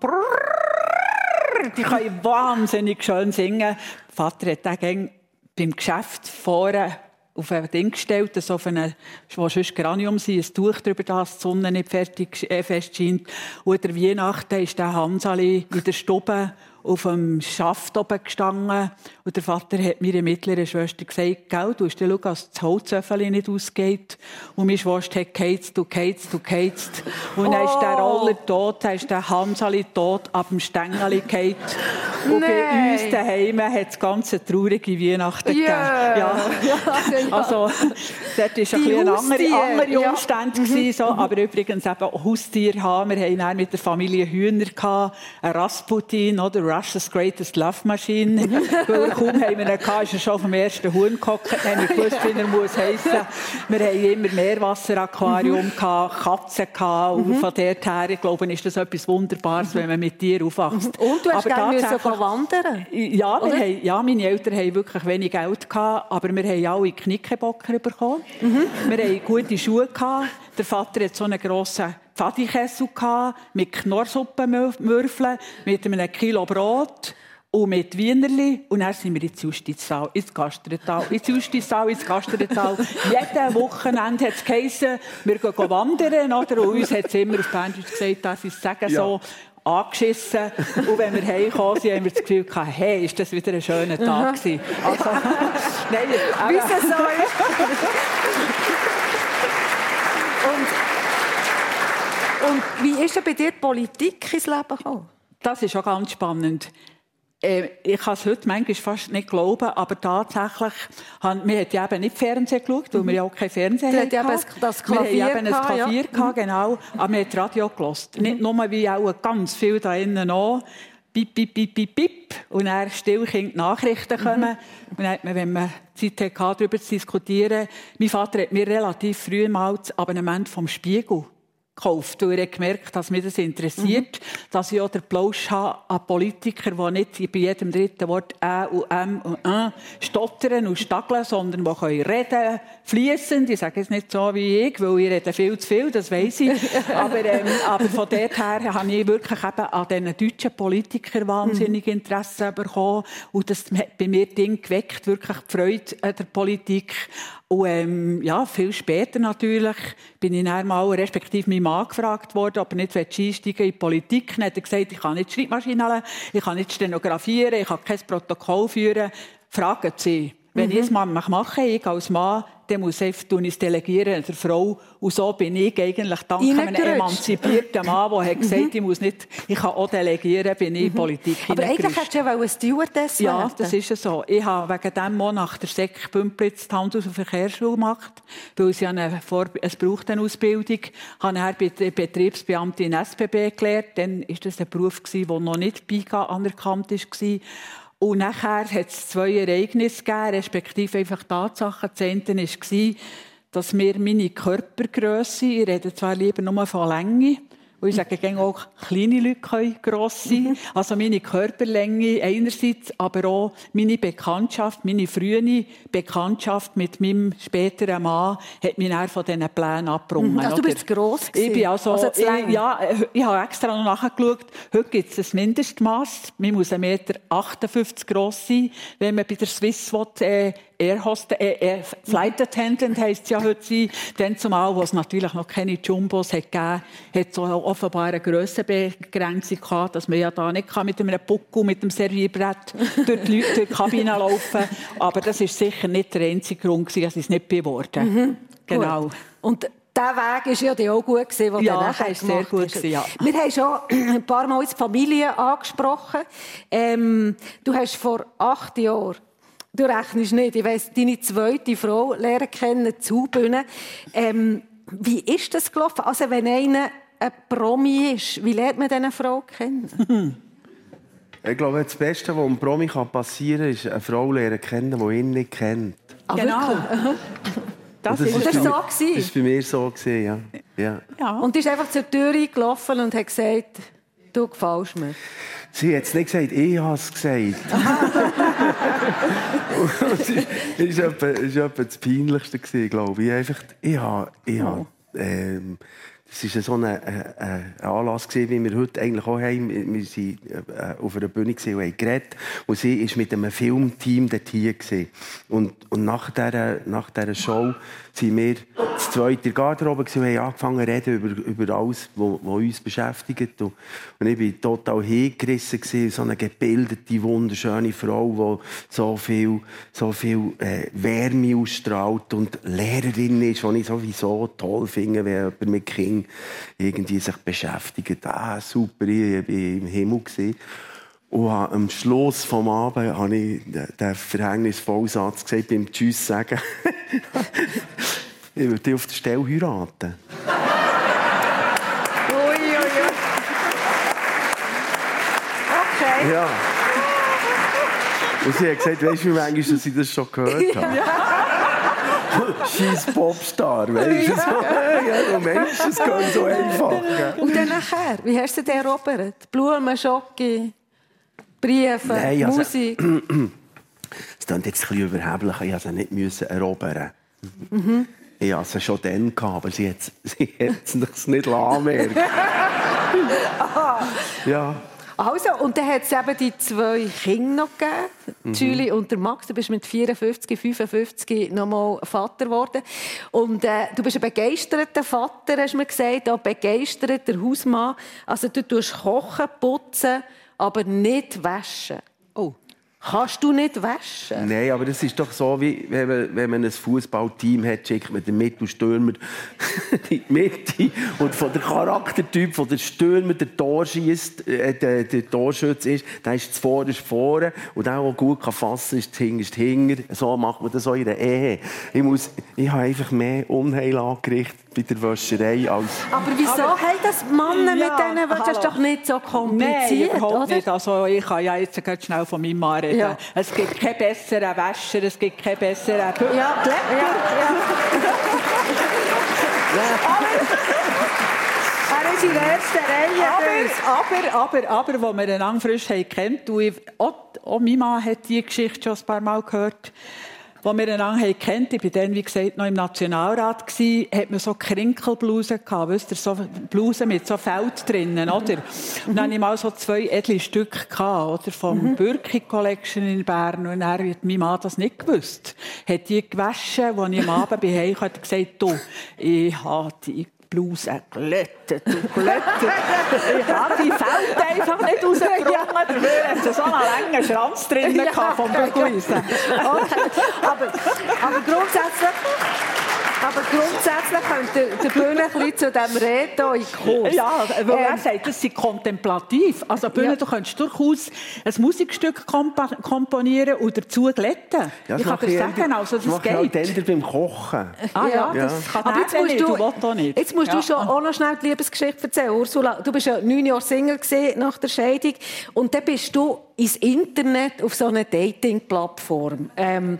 die können wahnsinnig schön singen. Der Vater hat gang beim Geschäft vorne auf ein Ding gestellt, das auf eine, wo sonst Granium sind, ein Tuch drüber, dass die Sonne nicht fertig, äh, fest scheint. Und der Weihnachten ist der Hansali in der Stube auf dem Schaft oben gestanden. Und der Vater hat meiner mittleren Schwester gesagt, Gell, du schauen, dass das Holzöffel nicht ausgeht. Und meine Schwester hat geheizt, du geheizt, du geheizt. Und dann ist der Oh. Roller tot, dann ist der Hansali tot, ab dem Stängeli gehalten. Und bei Nein. uns daheim hat es ganz traurige Weihnachten Ja. gegeben. <laughs> Ja. Also, dort war ein bisschen andere, andere ja. Mhm. Umstände. gewesen, So. Aber übrigens eben Haustiere haben. Wir hatten mit der Familie Hühner, gehabt, einen Rasputin, oder? Russia's Greatest Love Machine. Mhm. <laughs> Weil kaum haben wir ihn gehabt, ist er schon vom ersten Huhn gehockt. Dann haben wir gewusst, wie er muss heissen. Wir hatten immer Meerwasseraquarium, Mhm. gehabt, Katzen. Gehabt. Und von dort her, ich glaube, ist das etwas Wunderbares, wenn man mit dir aufwächst. Und du hast Aber gerne müssen wandern. ja, wir haben, ja, meine Eltern haben wirklich wenig Geld gehabt, aber wir haben alle Knickenbocker bekommen. Mhm. Wir hatten gute Schuhe gehabt. Der Vater hat so einen grossen Pfadikessel gehabt, mit Knorrsuppenmürfeln, mit einem Kilo Brot. und mit Wienerli. Und dann sind wir ins Justizsaal, ins Gastretal, ins Justizsaal, ins Gastretal. <laughs> Jeden Wochenende hat es geheißen, wir gehen wandern. Oder? Und uns hat es immer auf Berndeutsch gesagt, darf ich sagen Ja. so, angeschissen. Und wenn wir heimgekommen sind, haben wir das Gefühl gehabt, hey, ist das wieder ein schöner Tag gewesen. Also, <laughs> nein, Wie aber- so ist. <laughs> und, wie ist denn bei dir die Politik ins Leben gekommen? Das ist auch ganz spannend. Äh, ich kann es heute manchmal fast nicht glauben, aber tatsächlich, haben, wir haben ja eben nicht Fernsehen geschaut, weil wir ja auch kein Fernsehen hatten. hattest eben das Wir Klavier haben eben ein gehabt, ja. Klavier gehabt, genau, aber wir haben Radio gehört. Nicht nur wie auch ganz viel da innen auch. Bip, bip, bip, bip, bip. Und dann still die Nachrichten kommen. Und dann hat man, wenn man Zeit hatte, darüber zu diskutieren, mein Vater hat mir relativ früh mal das Abonnement vom Spiegel gekauft, weil er gemerkt, dass mich das interessiert, dass ich auch den Plausch habe an Politiker, die nicht bei jedem dritten Wort «ä» und «m» und «ä» stottern und stageln, sondern die können reden, fließend. Ich sage es nicht so wie ich, weil ich rede viel zu viel, das weiss ich. <laughs> aber, ähm, aber von dort her habe ich wirklich eben an diesen deutschen Politikern wahnsinnig Interesse bekommen. Und das hat bei mir Ding geweckt, wirklich die Freude an der Politik. Und ähm, ja, viel später natürlich bin ich dann mal, respektive mein Mann gefragt worden, ob er nicht einsteigen in die Politik. Dann hat er gesagt, ich kann nicht Schreibmaschine ich kann nicht stenografieren, ich kann kein Protokoll führen. Fragen Sie. Wenn ich es mal mache, ich als Mann, dann muss ich es delegieren der Frau. Und so bin ich eigentlich dank einem emanzipierten Mann, der hat gesagt, ich muss nicht, ich kann auch delegieren, bin ich in die Politik Aber eigentlich hättest du ja wollen Stewardess Ja, das ist ja so. Ich habe wegen dem nach der Sek Bümplitz die Handels- und Verkehrsschule gemacht, weil sie eine Vor es braucht eine Ausbildung. Ich habe dann bei der Betriebsbeamtin in SBB gelernt. Dann war das ein Beruf, der noch nicht BIGA anerkannt war. Und nachher hat es zwei Ereignisse gegeben, respektive einfach Tatsachen. Das eine war, dass mir meine Körpergrösse, ich rede zwar lieber nur von Länge, und ich sage gerne auch, kleine Leute können gross sein. Also meine Körperlänge einerseits, aber auch meine Bekanntschaft, meine frühe Bekanntschaft mit meinem späteren Mann hat mich dann von diesen Plänen abgebrungen. Also du bist gross Ich bin gewesen. also, Also ich, ja, äh, ich habe extra noch nachgeschaut. Heute gibt es ein Mindestmaß. Man muss 1,58 Meter gross sein, wenn man bei der Swiss will, äh, Air Host, äh, äh, Flight Attendant heisst es ja heute sein. Dann zumal, wo es natürlich noch keine Jumbos hat gegeben, hat es auch offenbar eine Grössenbegrenzung gehabt, dass man ja da nicht kann mit einem Puckel, mit dem Servierbrett <laughs> durch die, Leute, durch die Kabine laufen Aber das ist sicher nicht der einzige Grund, gewesen, dass ich es nicht geworden Genau. Gut. Und der Weg war ja dann auch gut, gewesen, den Ja, du nachher ist sehr gemacht gut hast. gewesen, ja. Wir haben schon <clears throat> ein paar Mal die Familie angesprochen. Ähm, du hast vor acht Jahren, du rechnest nicht, ich weiss, deine zweite Frau lernen kennen, Zubühne. Ähm, wie ist das gelaufen? Also wenn einer ein Promi ist, wie lernt man diese Frau kennen? <laughs> Ich glaube, das Beste, was einem Promi passieren kann, ist eine Frau lernen kennen, die ihn nicht kennt. Ah, Genau. <laughs> Das Und ist das so gewesen? Das war bei mir so, gewesen, ja. ja. ja. Und ist einfach zur Tür gelaufen und hat gesagt, du gefällst mir. Sie hat es nicht gesagt, ich habe es gesagt. <laughs> das war etwa, das Peinlichste, glaube ich. Einfach, ich habe, ich habe, ähm, das war so ein, äh, ein Anlass, wie wir heute eigentlich auch haben. Wir waren äh, auf einer Bühne und haben geredet. Sie war mit einem Filmteam dort hier. Und, und nach dieser, nach dieser Show sind wir das zweite Garderobe und haben angefangen zu reden über, über alles, was uns beschäftigt. Und, und ich war total hingerissen. So eine gebildete, wunderschöne Frau, die so viel, so viel äh, Wärme ausstrahlt und Lehrerin ist, die ich sowieso toll finde, wenn jemand mit Kindern irgendwie sich beschäftigt. Ah, super, ich war im Himmel. Gewesen. Und am Schluss des Abends habe ich den verhängnisvollen Satz gesagt, beim Tschüss sagen, <laughs> ich würde dich auf der Stelle heiraten. Ui, ui, ui. Okay. Ja. Und sie hat gesagt, weißt du, wie manchmal dass ich das schon gehört <laughs> habe? <laughs> Scheiß Popstar, weißt du? So, ja, und Menschen, es geht so einfach. Und dann nachher, wie hast du den erobert? Blumen, Schocke, Briefe, Nein, also- Musik. <clears throat> Es klingt jetzt ein bisschen überheblich, ich musste sie nicht müssen erobern. Ich hatte sie schon dann, aber sie hat <laughs> sie hat es nicht anmerken. <laughs> ja. Also, und dann hat es eben die zwei Kinder noch gegeben, mhm. Julie und der Max. Du bist mit 54, 55 nochmal Vater geworden. Und äh, du bist ein begeisterter Vater, hast du mir gesagt, auch begeisterter Hausmann. Also du tust kochen, putzen, aber nicht waschen. Kannst du nicht waschen? Nein, aber das ist doch so, wie wenn man, wenn man ein Fußballteam hat, schickt man den Mittelstürmer in <laughs> die Mitte. Und von der Charaktertyp, von der Stürmer, der Torschießt, äh, der, der Torschütze ist, der ist vorne vorne. Und der, der gut kann fassen kann, ist hinten hinten. So macht man das auch in der Ehe. Ich, muss, ich habe einfach mehr Unheil angerichtet bei der Wäscherei als... Aber wieso aber, haben das Männer ja, mit denen? Das ist doch nicht so kompliziert, Nein, überhaupt oder? nicht. Also, ich kann ja jetzt ganz schnell von meinem Mann reden. Ja. Es gibt keinen besseren Wäscher, es gibt keinen besseren Bü ja. ja. Er ist in der ersten Reihe. Aber, aber, aber, aber, als wir einander frisch kennt, auch, auch mein Mann hat diese Geschichte schon ein paar Mal gehört, als wir einander kennt, ich war dann, wie gesagt, noch im Nationalrat, gewesen, hat man so Krinkelblusen gehabt, wisst ihr, so Blusen mit so Feld drinnen, oder? Und dann hatte ich mal so zwei edle Stücke gehabt, oder? Vom mhm. Birki Collection in Bern. Und er hat mein Mann das nicht gewusst. Hat die gewaschen, als ich am Abend bei Hause hat gesagt, du, ich habe die Bluse glättet und glättet. ich habe die Feld einfach nicht rausgebrungen. Dafür hatte so einen langen Schranz drin ja, vom Bügelisen. Okay. <laughs> Aber, aber grundsätzlich... Aber grundsätzlich könnte der Bühne ein bisschen zu diesem Reden in Kurs. Ja, weil ähm, er sagt, das ist kontemplativ. Also Bühne, ja. du könntest durchaus ein Musikstück komponieren und dazu glätten. Ja, ich kann dir sagen, also das, das geht. Ich auch beim Kochen. Ah ja, ja. das kann Aber jetzt musst, du, du nicht. jetzt musst ja. du schon auch noch schnell die Liebesgeschichte erzählen. Ursula, du bist ja neun Jahre Single nach der Scheidung und dann bist du ins Internet auf so einer Dating-Plattform. Ähm,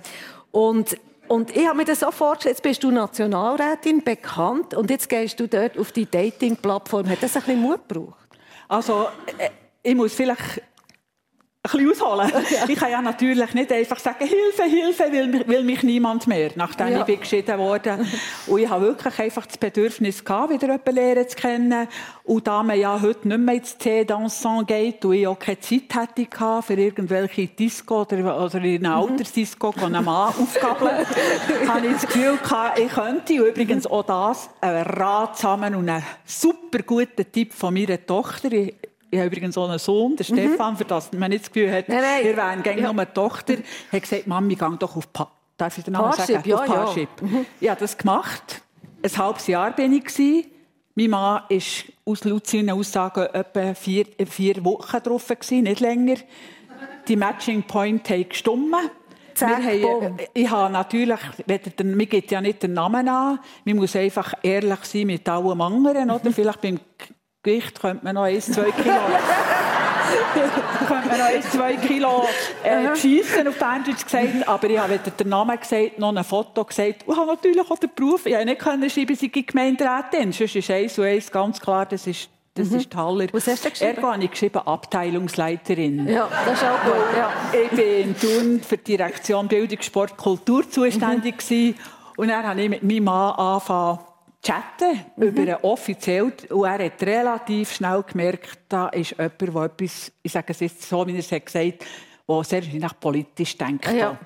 und und ich habe mir das so vorgestellt, jetzt bist du Nationalrätin, bekannt, und jetzt gehst du dort auf die Dating-Plattform. Hat das ein bisschen Mut gebraucht? Also, äh, ich muss vielleicht ein bisschen ausholen. <laughs> Ja. Ich kann ja natürlich nicht einfach sagen, Hilfe, Hilfe, will, will mich niemand mehr, nachdem ja. ich bin geschieden wurde. Und ich habe wirklich einfach das Bedürfnis gehabt, wieder jemanden lernen zu kennen. Und da man ja heute nicht mehr ins Tee dansant geht und ich auch keine Zeit hatte für irgendwelche Disco oder, oder in einer mhm. Altersdisco einen Mann aufgabeln, <laughs> habe ich das Gefühl gehabt, ich könnte, und übrigens auch das, einen ratsamen und einen super guten Tipp von meiner Tochter, ich habe übrigens so einen Sohn, der mhm. Stefan, für das man nicht das Gefühl hat, nein, nein. wir wären gerne ja. eine Tochter, hat gesagt, Mami, geh doch auf pa Darf ich den Namen Parship, sagen? Ja, auf Parship. Ja. Mhm. Ich habe das gemacht. Ein halbes Jahr bin ich. Gewesen. Mein Mann war aus laut seinen Aussagen etwa vier, vier Wochen drauf, gewesen, nicht länger. Die Matching Point haben gestummen. Haben, ich habe natürlich, mir geht ja nicht den Namen an, man muss einfach ehrlich sein mit allem anderen, oder? Vielleicht beim Gewicht könnte man noch 1, 2 Kilo. <laughs> könnte man noch 1, 2 Kilo äh, schiessen, auf Berndeutsch gesagt. Aber ich habe weder den Namen gesagt, noch ein Foto gesagt. Und habe natürlich auch den Beruf. Ich konnte nicht können schreiben, sie sind Gemeinderätin. Sonst ist eins und eins ganz klar, das ist das mhm. ist Haller. Was hast du geschrieben? Ergo habe ich geschrieben Abteilungsleiterin. Ja, das ist auch gut. Ja. Ich war in Thun für die Direktion Bildung, Sport, Kultur zuständig. Mhm. Und dann habe ich mit meinem Mann angefangen, chatten mhm. über einen offiziell und er hat relativ schnell gemerkt, da ist jemand, der etwas, ich sage es jetzt so, wie er es gesagt hat, sehr nach politisch denkt. Ja.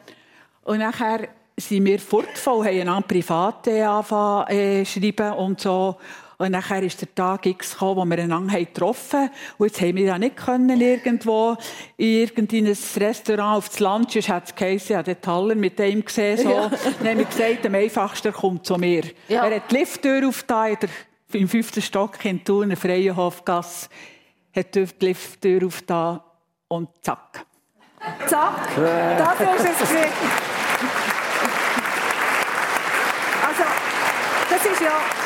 Und nachher sind wir fortgefahren, haben einander private angefangen äh, schreiben und so. Und nachher ist der Tag X gekommen, wo wir einander getroffen haben. Und jetzt haben wir ja nicht können, irgendwo in irgendein Restaurant auf das Lunch, sonst hat es geheißen, ich habe den Haller mit dem gesehen. So. Ja. Dann haben wir gesagt, am einfachsten kommt zu mir. Ja. Er hat die Lifttür aufgetan, im fünften Stock in Thun, in der Freienhofgasse, hat die Lifttür aufgetan und zack. Zack, das ist es Also, das ist ja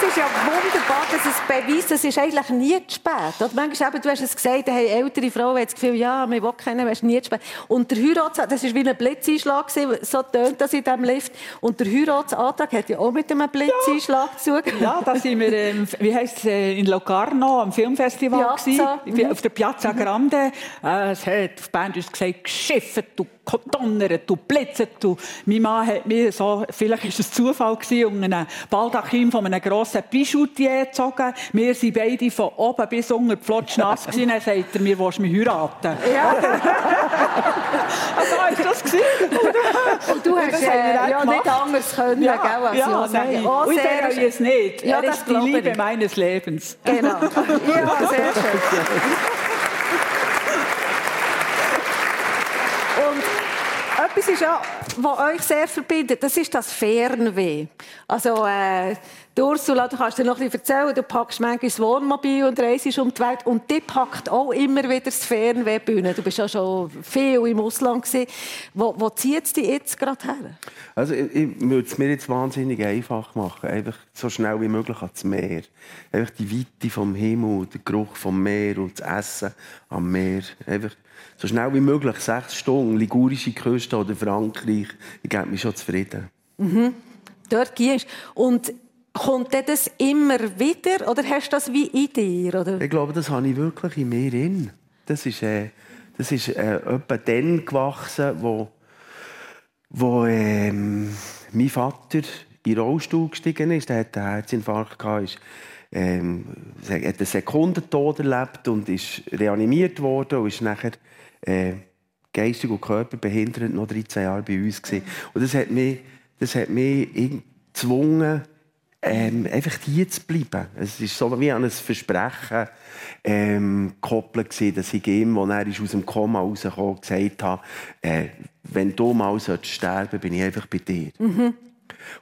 das ist ja wunderbar, dass es beweist, es ist eigentlich nie zu spät. Oder manchmal eben, du hast es gesagt, hey, ältere Frauen haben das Gefühl, ja, wir wollen kennen, es ist nie zu spät. Und der Heiratsantrag, das war wie ein Blitzeinschlag, so tönt das in diesem Lift. Und der Heiratsantrag hat ja auch mit einem Blitzeinschlag ja. zu tun. Ja, da sind wir, ähm, wie heisst es, äh, in Locarno am Filmfestival Piazza. Mhm. auf der Piazza Grande. Äh, es hat auf Band uns gesagt, geschifft, du donnert und blitzet. Und mein Mann hat mir so, vielleicht war es Zufall um einen Baldachin von einem grossen Bijoutier gezogen. Wir sind beide von oben bis unter die Flotsch nass. <laughs> Dann sagt er mir, willst du mich heiraten? Ja. <laughs> also, war das gewesen? Und du hast äh, wir ja nicht anders können, Ja, gell, als ja, nein. Oh, Und ich es nicht. Ja, er das ist die Liebe ich. meines Lebens. Genau. <laughs> Ja, sehr schön. Und etwas ist ja, was euch sehr verbindet, das ist das Fernweh. Also, äh, Ursula, du kannst dir noch bisschen erzählen, du packst manchmal das Wohnmobil und reist um die Welt und die packt auch immer wieder das Fernweh bühne. Du bist ja schon viel im Ausland gewesen. Wo, wo zieht es dich jetzt gerade her? Also ich, ich würde es mir jetzt wahnsinnig einfach machen. Einfach so schnell wie möglich ans Meer. Einfach die Weite vom Himmel, der Geruch vom Meer und das Essen am Meer. Einfach so schnell wie möglich, sechs Stunden, ligurische Küste oder Frankreich. Ich gebe mich schon zufrieden. Dort gehst Und kommt das immer wieder oder hast du das wie in dir? Oder? Ich glaube, das habe ich wirklich in mir in. Das ist, äh, das ist äh, etwa dann gewachsen, wo, wo ähm, mein Vater in den Rollstuhl gestiegen ist. Der hatte einen Herzinfarkt, gehabt, ist, ähm, er hat einen Sekundentod erlebt und ist reanimiert worden und ist nachher äh, geistig und körperbehindert noch 13 Jahre bei uns gewesen. Und das hat mich, das hat mich gezwungen, ähm, einfach hier zu bleiben. Es ist so wie an ein Versprechen ähm, gekoppelt gewesen, dass ich ihm, als er aus dem Koma rauskam, gesagt habe, äh, wenn du mal sterben bin ich einfach bei dir.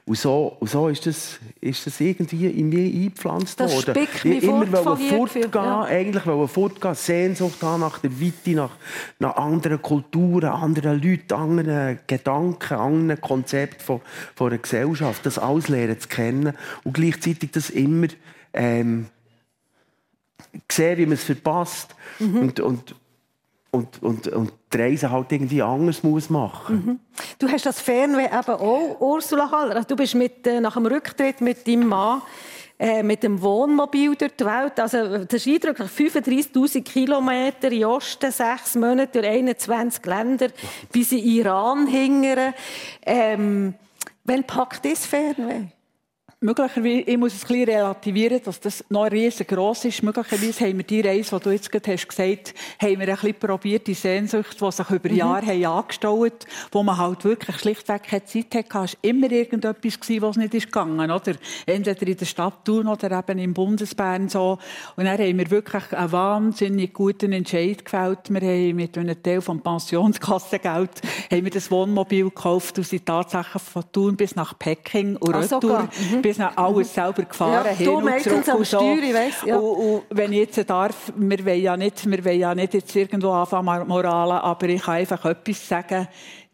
Und so, und so ist, das, ist das irgendwie in mir eingepflanzt Das worden. ich immer fortgehen, ja. eigentlich wollte fortgehen, Sehnsucht haben nach der Weite, nach, nach anderen Kulturen, anderen Leuten, anderen Gedanken, anderen Konzepten von, von einer Gesellschaft. Das alles lernen zu kennen und gleichzeitig das immer ähm, sehen, wie man es verpasst Mhm. und, und, und, und, und die Reise halt irgendwie anders muss machen Du hast das Fernweh eben auch, Ursula Haller. Also Du bist mit, äh, nach dem Rücktritt mit deinem Mann äh, mit dem Wohnmobil durch die Welt. Also, das ist eindrücklich. 35'000 Kilometer in Osten, sechs Monate durch 21 Länder, bis in Iran hingern. Ähm, wann packt das Fernweh? Möglicherweise, ich muss es ein bisschen relativieren, dass das noch riesengroß ist. Möglicherweise haben wir die Reise, die du jetzt gerade hast gesagt hast, haben wir ein bisschen probiert, die Sehnsucht, die sich über Jahre haben angestaut wo man halt wirklich schlichtweg keine Zeit hatte. Es war immer irgendetwas, was nicht ist gegangen oder Entweder in der Stadt Thun oder eben im Bundesbern so. Und dann haben wir wirklich einen wahnsinnig guten Entscheid gefällt. Wir haben mit einem Teil vom Pensionskassengeld haben wir das Wohnmobil gekauft und sind tatsächlich von Thun bis nach Peking und Ah, retour. Mhm. Bis nach alles selber gefahren. Ja, hin du und meistens am so. Steuer, ich weiss, ja. Und, und wenn ich jetzt darf, wir wollen ja nicht, wir wollen ja nicht jetzt irgendwo anfangen moralen, aber ich kann einfach etwas sagen.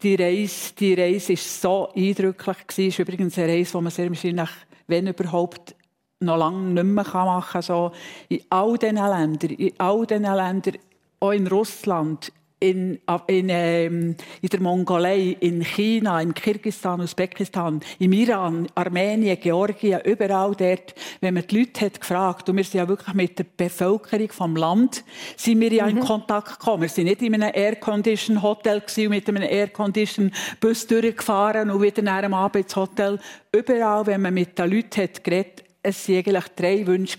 Die Reise, die Reise ist so eindrücklich gewesen. Es ist übrigens eine Reise, die man sehr wahrscheinlich, wenn überhaupt, noch lange nicht mehr machen kann. So, in all diesen Ländern, in all diesen Ländern, auch in Russland, in, in, ähm, in der Mongolei, in China, in Kirgisistan, Usbekistan, im Iran, Armenien, Georgien, überall dort, wenn man die Leute hat gefragt, und wir sind ja wirklich mit der Bevölkerung vom Land, sind wir ja in Kontakt gekommen. Wir sind nicht in einem Air-Condition Hotel gewesen, und mit einem Air-Condition Bus durchgefahren und wieder nach einem Abend ins Hotel. Überall, wenn man mit den Leuten hat geredet, es waren eigentlich drei Wünsche.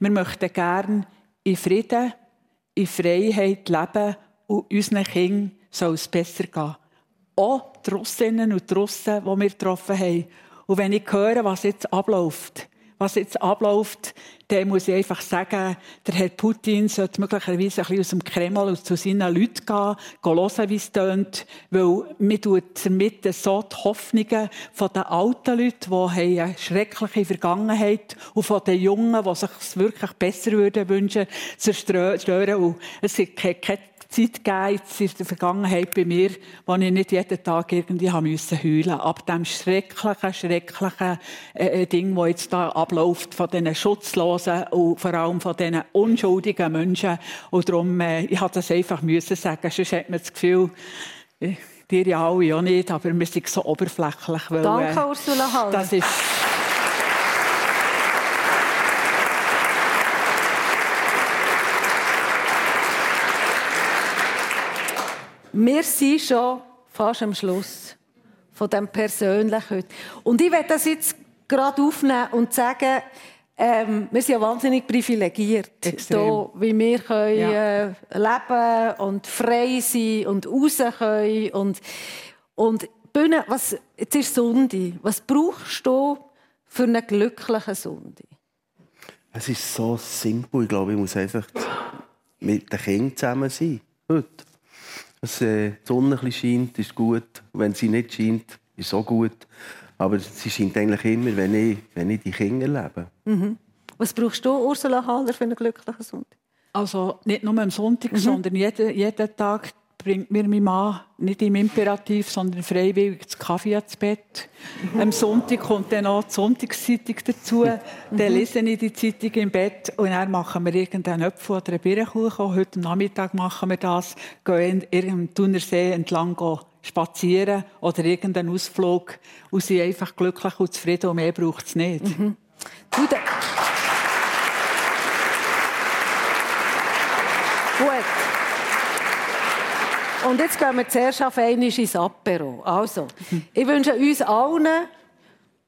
Wir möchten gerne in Frieden, in Freiheit leben und unseren Kindern soll es besser gehen. Auch die Russinnen und Russen, die wir getroffen haben. Und wenn ich höre, was jetzt abläuft, was jetzt abläuft, dann muss ich einfach sagen, der Herr Putin sollte möglicherweise ein bisschen aus dem Kreml zu seinen Leuten gehen, hören, wie es tönt, weil mir tut damit so die Hoffnungen von den alten Leuten, die eine schreckliche Vergangenheit und von den Jungen, die sich wirklich besser würden wünschen, zerstören. Und es gibt keine, Zeit gegeben in der Vergangenheit bei mir, wo ich nicht jeden Tag irgendwie haben heulen. Ab dem schrecklichen, schrecklichen äh, Ding, das jetzt da abläuft, von diesen Schutzlosen und vor allem von diesen unschuldigen Menschen. Und darum, äh, ich hatte das einfach müssen sagen, sonst hat man das Gefühl, äh, dir ja alle auch nicht, aber wir sind so oberflächlich. Weil, Danke, äh, Ursula Haller. Das ist... Wir sind schon fast am Schluss von dem Persönlichen Und ich werde das jetzt gerade aufnehmen und sagen, ähm, wir sind ja wahnsinnig privilegiert, hier, wie wir können, ja. äh, leben und frei sein und raus können. Und, und Bühne, was, jetzt ist Sonntag. Was brauchst du für einen glücklichen Sonntag? Es ist so simpel. Ich glaube, ich muss einfach mit den Kindern zusammen sein. Heute. Dass äh, die Sonne ein scheint, ist gut. wenn sie nicht scheint, ist es auch gut. Aber sie scheint eigentlich immer, wenn ich, wenn ich die Kinder lebe. Mhm. Was brauchst du, Ursula Haller, für einen glücklichen Sonntag? Also nicht nur am Sonntag, mhm. sondern jeden, jeden Tag bringt mir mein Mann nicht im Imperativ, sondern freiwillig das Kaffee ins Bett. Mhm. Am Sonntag kommt dann noch die Sonntagszeitung dazu. Mhm. Dann lese ich die Zeitung im Bett und dann machen wir irgendeinen Apfel oder einen Birnenkuchen. Heute Nachmittag machen wir das. Gehen irgendeinem Thunersee entlang spazieren oder irgendeinen Ausflug und sind einfach glücklich und zufrieden und mehr braucht es nicht. Mhm. Gut. Und jetzt gehen wir zuerst auf einmal ins Apero. Also, ich wünsche uns allen,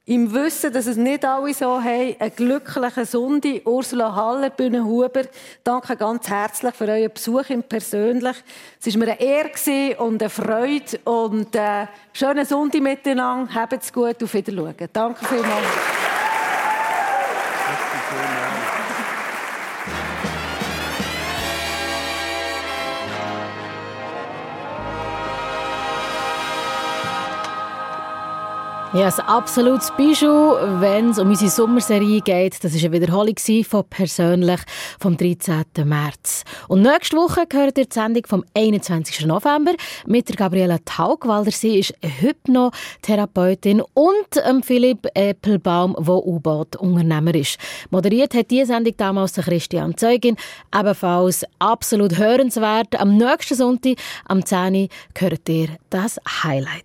im Wissen, dass es nicht alle so haben, einen glücklichen Sonntag. Ursula Haller, Bühne Huber, danke ganz herzlich für euren Besuch im Persönlich. Es war mir eine Ehre und eine Freude und äh, schönen Sonntag miteinander. Habt es gut, auf Wiedersehen. Danke vielmals. Ja, ein absolutes Bijou, wenn es um unsere Sommerserie geht. Das war eine Wiederholung von «Persönlich» vom 13. März. Und nächste Woche gehört ihr die Sendung vom 21. November mit der Gabriela Taugwalder. Sie ist Hypnotherapeutin und ähm, Philipp Eppelbaum, der U-Boot-Unternehmer ist. Moderiert hat diese Sendung damals Christian Zeugin. Ebenfalls absolut hörenswert. Am nächsten Sonntag, am 10. gehört ihr das Highlight.